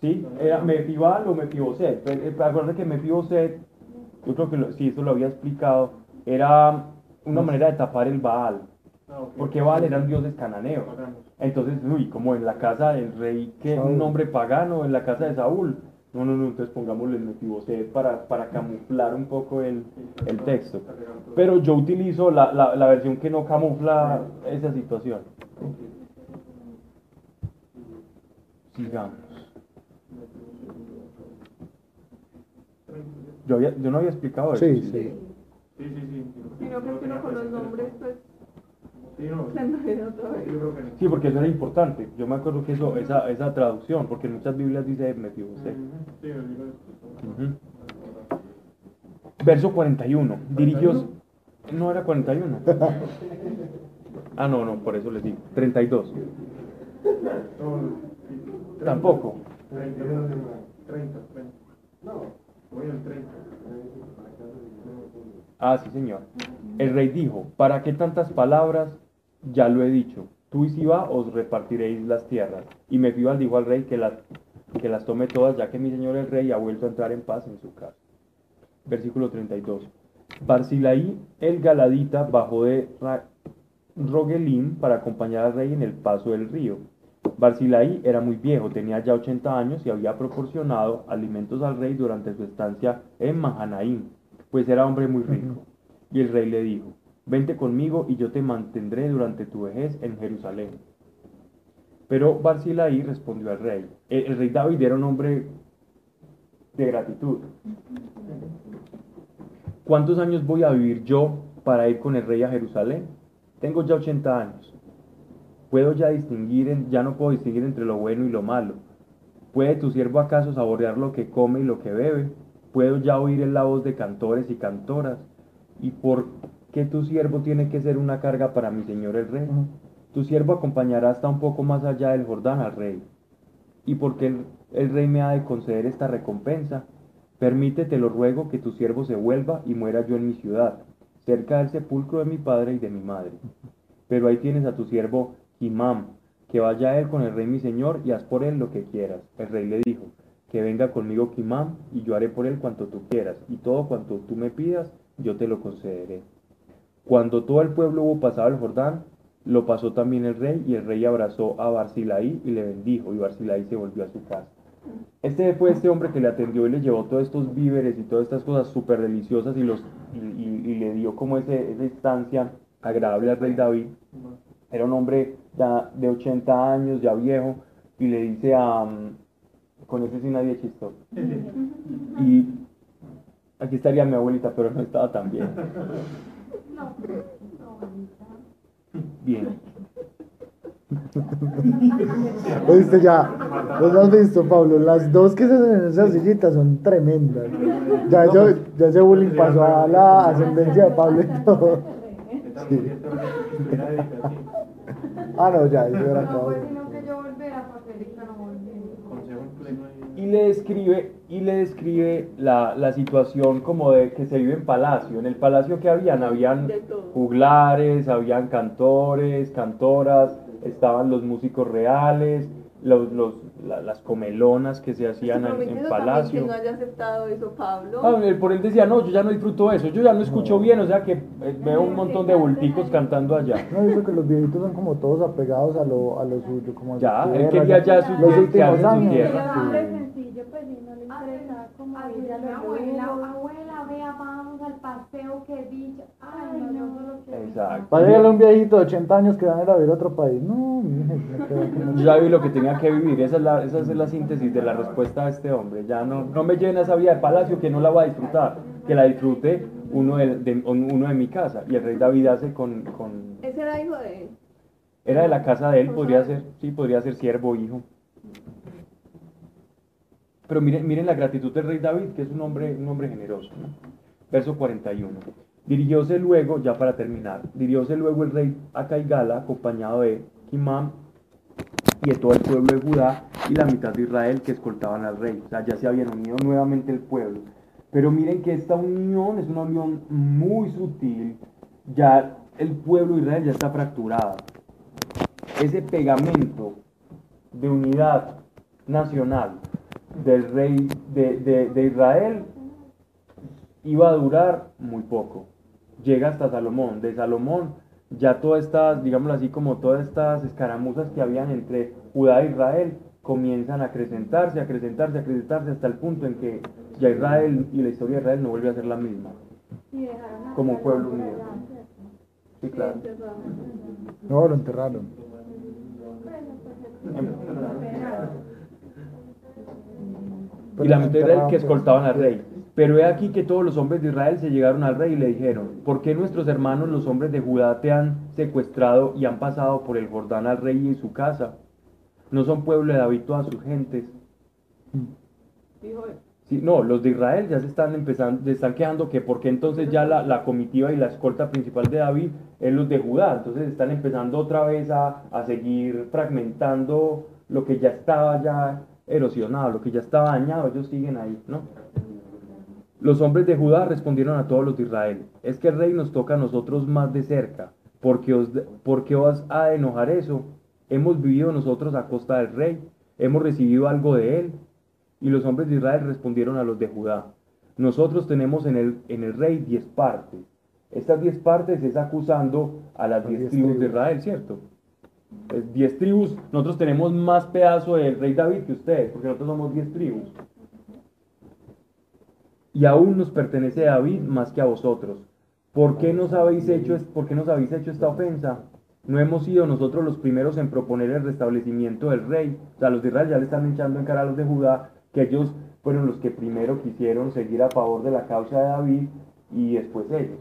Sí, era Mefibal o Mefiboset. Eh, acuérdense que Mefiboset yo creo que si eso lo había explicado, era una manera de tapar el Baal. Ah, Porque Baal eran dioses cananeos. Entonces, uy, como en la casa del rey, que es un nombre pagano, en la casa de Saúl. No, no, no, entonces pongámosle el Mefiboset para, para camuflar un poco el, el texto. Pero yo utilizo la, la, la versión que no camufla esa situación. Sigamos. Yo, había, yo no había explicado eso. Sí, sí. Sí, sí, sí. Sino que uno con los nombres, pues. Sí, no, sí, porque eso era importante. Yo me acuerdo que eso, esa, esa traducción, porque en muchas Biblias dice Mefiboset. Sí, uh -huh. Verso 41. Dirigió. No era 41. <laughs> ah, no, no, por eso les digo. 32. Tampoco. 30, 30. No. Ah, sí, señor. El rey dijo, ¿para qué tantas palabras? Ya lo he dicho. Tú y Siba os repartiréis las tierras. Y Mefibal dijo al rey que las, que las tome todas, ya que mi señor el rey ha vuelto a entrar en paz en su casa. Versículo 32. Barcilaí el Galadita bajó de Rogelim para acompañar al rey en el paso del río Barcilaí era muy viejo, tenía ya 80 años y había proporcionado alimentos al rey durante su estancia en Mahanaim, pues era hombre muy rico. Y el rey le dijo, vente conmigo y yo te mantendré durante tu vejez en Jerusalén. Pero Barcilaí respondió al rey. El, el rey David era un hombre de gratitud. ¿Cuántos años voy a vivir yo para ir con el rey a Jerusalén? Tengo ya 80 años. ¿Puedo ya distinguir, ya no puedo distinguir entre lo bueno y lo malo? ¿Puede tu siervo acaso saborear lo que come y lo que bebe? ¿Puedo ya oír la voz de cantores y cantoras? ¿Y por qué tu siervo tiene que ser una carga para mi señor el rey? Tu siervo acompañará hasta un poco más allá del Jordán al rey. ¿Y por qué el, el rey me ha de conceder esta recompensa? Permítete, lo ruego, que tu siervo se vuelva y muera yo en mi ciudad, cerca del sepulcro de mi padre y de mi madre. Pero ahí tienes a tu siervo Imam, que vaya él con el rey mi señor y haz por él lo que quieras. El rey le dijo, que venga conmigo Kimam y yo haré por él cuanto tú quieras, y todo cuanto tú me pidas, yo te lo concederé. Cuando todo el pueblo hubo pasado el Jordán, lo pasó también el rey, y el rey abrazó a Barcilaí y le bendijo, y Barcilaí se volvió a su casa. Este fue este hombre que le atendió y le llevó todos estos víveres y todas estas cosas súper deliciosas y, los, y, le dio como ese, esa instancia agradable al rey David. Era un hombre ya de 80 años, ya viejo, y le dice a... Mm, con ese sí nadie chistó. Y aquí estaría mi abuelita, pero no estaba tan bien. <laughs> Bien. <laughs> Oíste ya, ¿los has visto, Pablo? Las dos que se hacen en esa sillita son tremendas. Ya, yo, ya ese bullying pasó a la ascendencia de Pablo y todo. Sí. Ah, no, ya, eso era todo. Y le describe, y le describe la, la, situación como de que se vive en palacio. En el palacio que habían, habían juglares, habían cantores, cantoras, estaban los músicos reales, los, los, la- las comelonas que se hacían en, en palacio. que no haya aceptado eso Pablo. Ah, por él decía, no, yo ya no disfruto eso, yo ya no escucho bien, o sea que eh, veo un montón de bulticos cantando allá. No, dice que los viejitos son como todos apegados a lo, a lo suyo, como a su Ya, él quería ya su los últimos en su años. tierra. Pues, y no le como Ay, a mi abuela, abuela, vea, vamos al paseo, que dicha. Ay, Ay, no, no. solo quiero. Exacto. Va a llegarle un viejito de 80 años que van a ir a ver a otro país. No, Yo ya vi lo que tenía que vivir, esa es la, esa es la síntesis de la respuesta de este hombre. Ya no, no me lleven a esa vida de palacio que no la voy a disfrutar, que la disfrute uno de, de- uno de mi casa. Y el rey David hace con, con... Ese era hijo de él. Era de la casa de él, podría ser, sí, podría ser siervo, hijo. Pero miren, miren la gratitud del rey David, que es un hombre, un hombre generoso. Verso 41. Dirigióse luego, ya para terminar, dirigióse luego el rey a acompañado de Kimam y de todo el pueblo de Judá y la mitad de Israel que escoltaban al rey. O sea, ya se habían unido nuevamente el pueblo. Pero miren que esta unión es una unión muy sutil. Ya el pueblo de Israel ya está fracturado. Ese pegamento de unidad nacional del rey de, de- de Israel iba a durar muy poco. Llega hasta Salomón. De Salomón ya todas estas, digámoslo así, como todas estas escaramuzas que habían entre Judá e Israel comienzan a acrecentarse, a acrecentarse, a acrecentarse hasta el punto en que ya Israel y la historia de Israel no vuelve a ser la misma. Como un pueblo unido. Sí, claro. No, lo enterraron. Y la mitad de Israel que escoltaban al rey. Pero he aquí que todos los hombres de Israel se llegaron al rey y le dijeron, ¿por qué nuestros hermanos los hombres de Judá te han secuestrado y han pasado por el Jordán al rey y su casa? ¿No son pueblo de David todas sus gentes? Sí, no, los de Israel ya se están empezando, se están quejando que porque entonces ya la, la comitiva y la escolta principal de David es los de Judá, entonces están empezando otra vez a, a seguir fragmentando lo que ya estaba ya erosionado, lo que ya estaba dañado, ellos siguen ahí, ¿no? Los hombres de Judá respondieron a todos los de Israel, es que el rey nos toca a nosotros más de cerca, porque os, porque os ha de enojar eso. Hemos vivido nosotros a costa del rey, hemos recibido algo de él. Y los hombres de Israel respondieron a los de Judá, nosotros tenemos en el, en el rey diez partes. Estas diez partes es acusando a las diez tribus de. Israel, ¿cierto? Es diez tribus, nosotros tenemos más pedazo del rey David que ustedes, porque nosotros somos diez tribus. Y aún nos pertenece David más que a vosotros. ¿Por qué nos habéis hecho, por qué nos habéis hecho esta ofensa? No hemos sido nosotros los primeros en proponer el restablecimiento del rey. O sea, los de Israel ya le están echando en cara a los de Judá que ellos fueron los que primero quisieron seguir a favor de la causa de David y después ellos.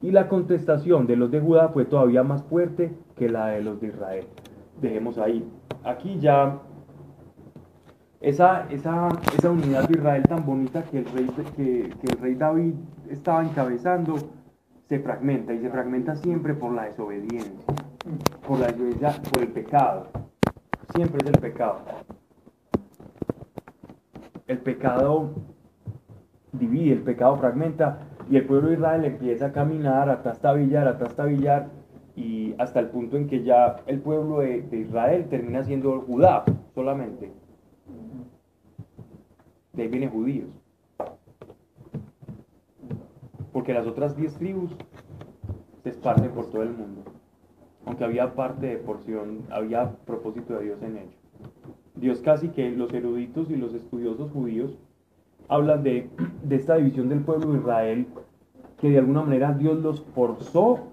Y la contestación de los de Judá fue todavía más fuerte que la de los de Israel. Dejemos ahí. Aquí ya esa, esa, esa unidad de Israel tan bonita que el, rey, que, que el rey David estaba encabezando se fragmenta y se fragmenta siempre por la desobediencia, por la desobediencia, por el pecado. Siempre es el pecado. El pecado divide, el pecado fragmenta y el pueblo de Israel empieza a caminar, a trastabillar, a trastabillar y hasta el punto en que ya el pueblo de, Israel termina siendo Judá solamente. De ahí vienen judíos. Porque las otras diez tribus se esparcen por todo el mundo. Aunque había parte de porción, había propósito de Dios en ello. Dios casi que los eruditos y los estudiosos judíos hablan de, de esta división del pueblo de Israel, que de alguna manera Dios los forzó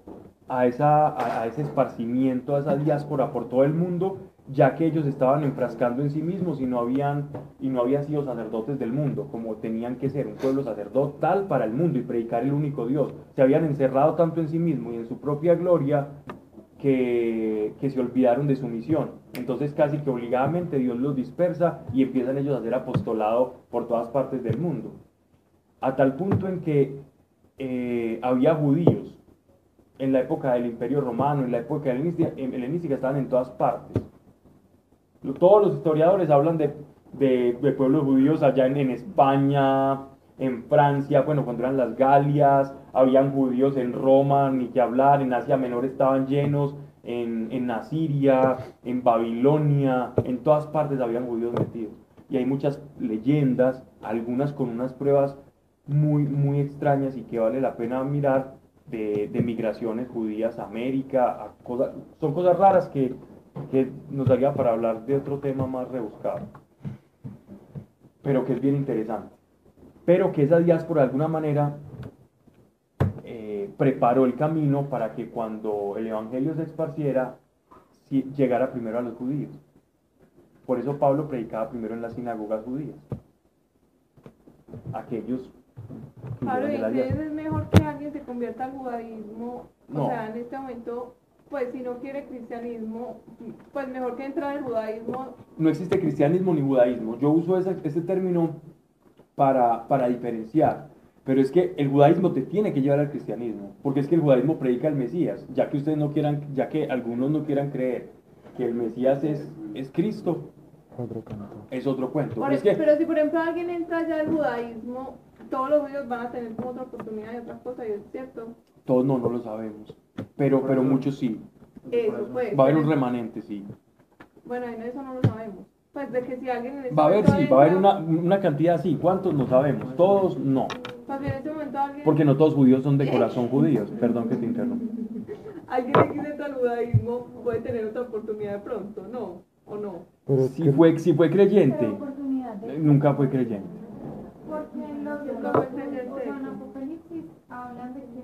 a, esa, a, ese esparcimiento, a esa diáspora por todo el mundo, ya que ellos estaban enfrascando en sí mismos y no habían, y no habían sido sacerdotes del mundo, como tenían que ser, un pueblo sacerdotal para el mundo y predicar el único Dios. Se habían encerrado tanto en sí mismos y en su propia gloria que, que se olvidaron de su misión. Entonces casi que obligadamente Dios los dispersa y empiezan ellos a hacer apostolado por todas partes del mundo. A tal punto en que eh, había judíos en la época del Imperio Romano, en la época helenística, estaban en todas partes. Todos los historiadores hablan de, de- pueblos judíos allá en, en España, en Francia, bueno, cuando eran las Galias, habían judíos en Roma, ni que hablar, en Asia Menor estaban llenos, en, en Asiria, en Babilonia, en todas partes habían judíos metidos. Y hay muchas leyendas, algunas con unas pruebas muy, muy extrañas y que vale la pena mirar de, migraciones judías a América, son cosas raras que, nos daría para hablar de otro tema más rebuscado, pero que es bien interesante. Pero que esa diáspora de alguna manera eh, preparó el camino para que cuando el Evangelio se esparciera, llegara primero a los judíos. Por eso Pablo predicaba primero en las sinagogas judías. Aquellos de y diáspora. es mejor que alguien se convierta al judaísmo, No. o sea, en este momento, pues si no quiere cristianismo, pues mejor que entrar al judaísmo, no existe cristianismo ni judaísmo. Yo uso ese, ese término para, para diferenciar. Pero es que el judaísmo te tiene que llevar al cristianismo, porque es que el judaísmo predica al Mesías, ya que ustedes no quieran, ya que algunos no quieran creer que el Mesías es, es Cristo, Otro canto. es otro cuento. Por Pero es eso- que pero si por ejemplo alguien entra ya al judaísmo, todos los judíos van a tener como otra oportunidad y otras cosas, y es cierto. todos no, no lo sabemos, pero, pero muchos sí. Eso pues. Va a haber un remanente, sí. Bueno, en eso no lo sabemos. Pues de que si alguien en este Va a haber, sí, va a haber una, una cantidad así. ¿Cuántos? No sabemos. Todos no. Pues si en este momento alguien, Porque no todos judíos son de <laughs> corazón judíos. Perdón que te interrumpa. alguien X entra al judaísmo, puede tener otra oportunidad de pronto, ¿no? ¿O no? Pero Si que- fue, si fue creyente, de... eh, nunca fue creyente. Porque los, los, fue creyente. o sea, en Apocalipsis hablan de que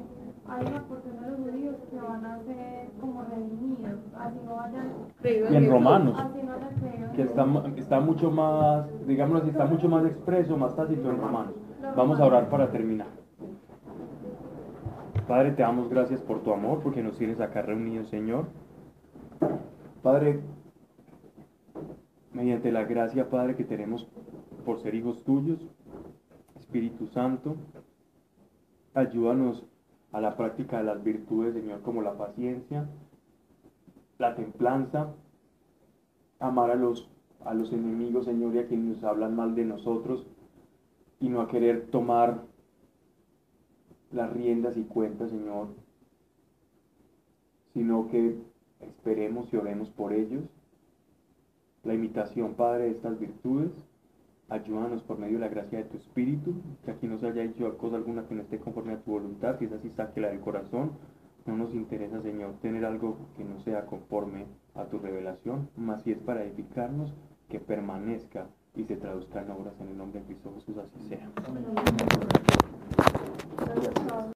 hay una porción de los judíos que van a ser como redimidos, así no vayan, Creído Y en. Romanos, hayan que está, está mucho más, digámoslo así, está mucho más expreso, más tácito en Romanos. Vamos a orar para terminar. Padre, te damos gracias por tu amor, porque nos tienes acá reunidos, Señor. Padre, mediante la gracia, Padre, que tenemos por ser hijos tuyos, Espíritu Santo, ayúdanos a la práctica de las virtudes, Señor, como la paciencia, la templanza, amar a los, a los enemigos, Señor, y a quienes nos hablan mal de nosotros, y no a querer tomar las riendas y cuentas, Señor, sino que esperemos y oremos por ellos. La imitación, Padre, de estas virtudes, ayúdanos por medio de la gracia de tu Espíritu, que aquí no se haya hecho cosa alguna que no esté conforme a tu voluntad, si es así, sáquela del corazón. No nos interesa, Señor, tener algo que no sea conforme a tu revelación, más si es para edificarnos, que permanezca y se traduzca en obras en el nombre de Cristo Jesús, así sea.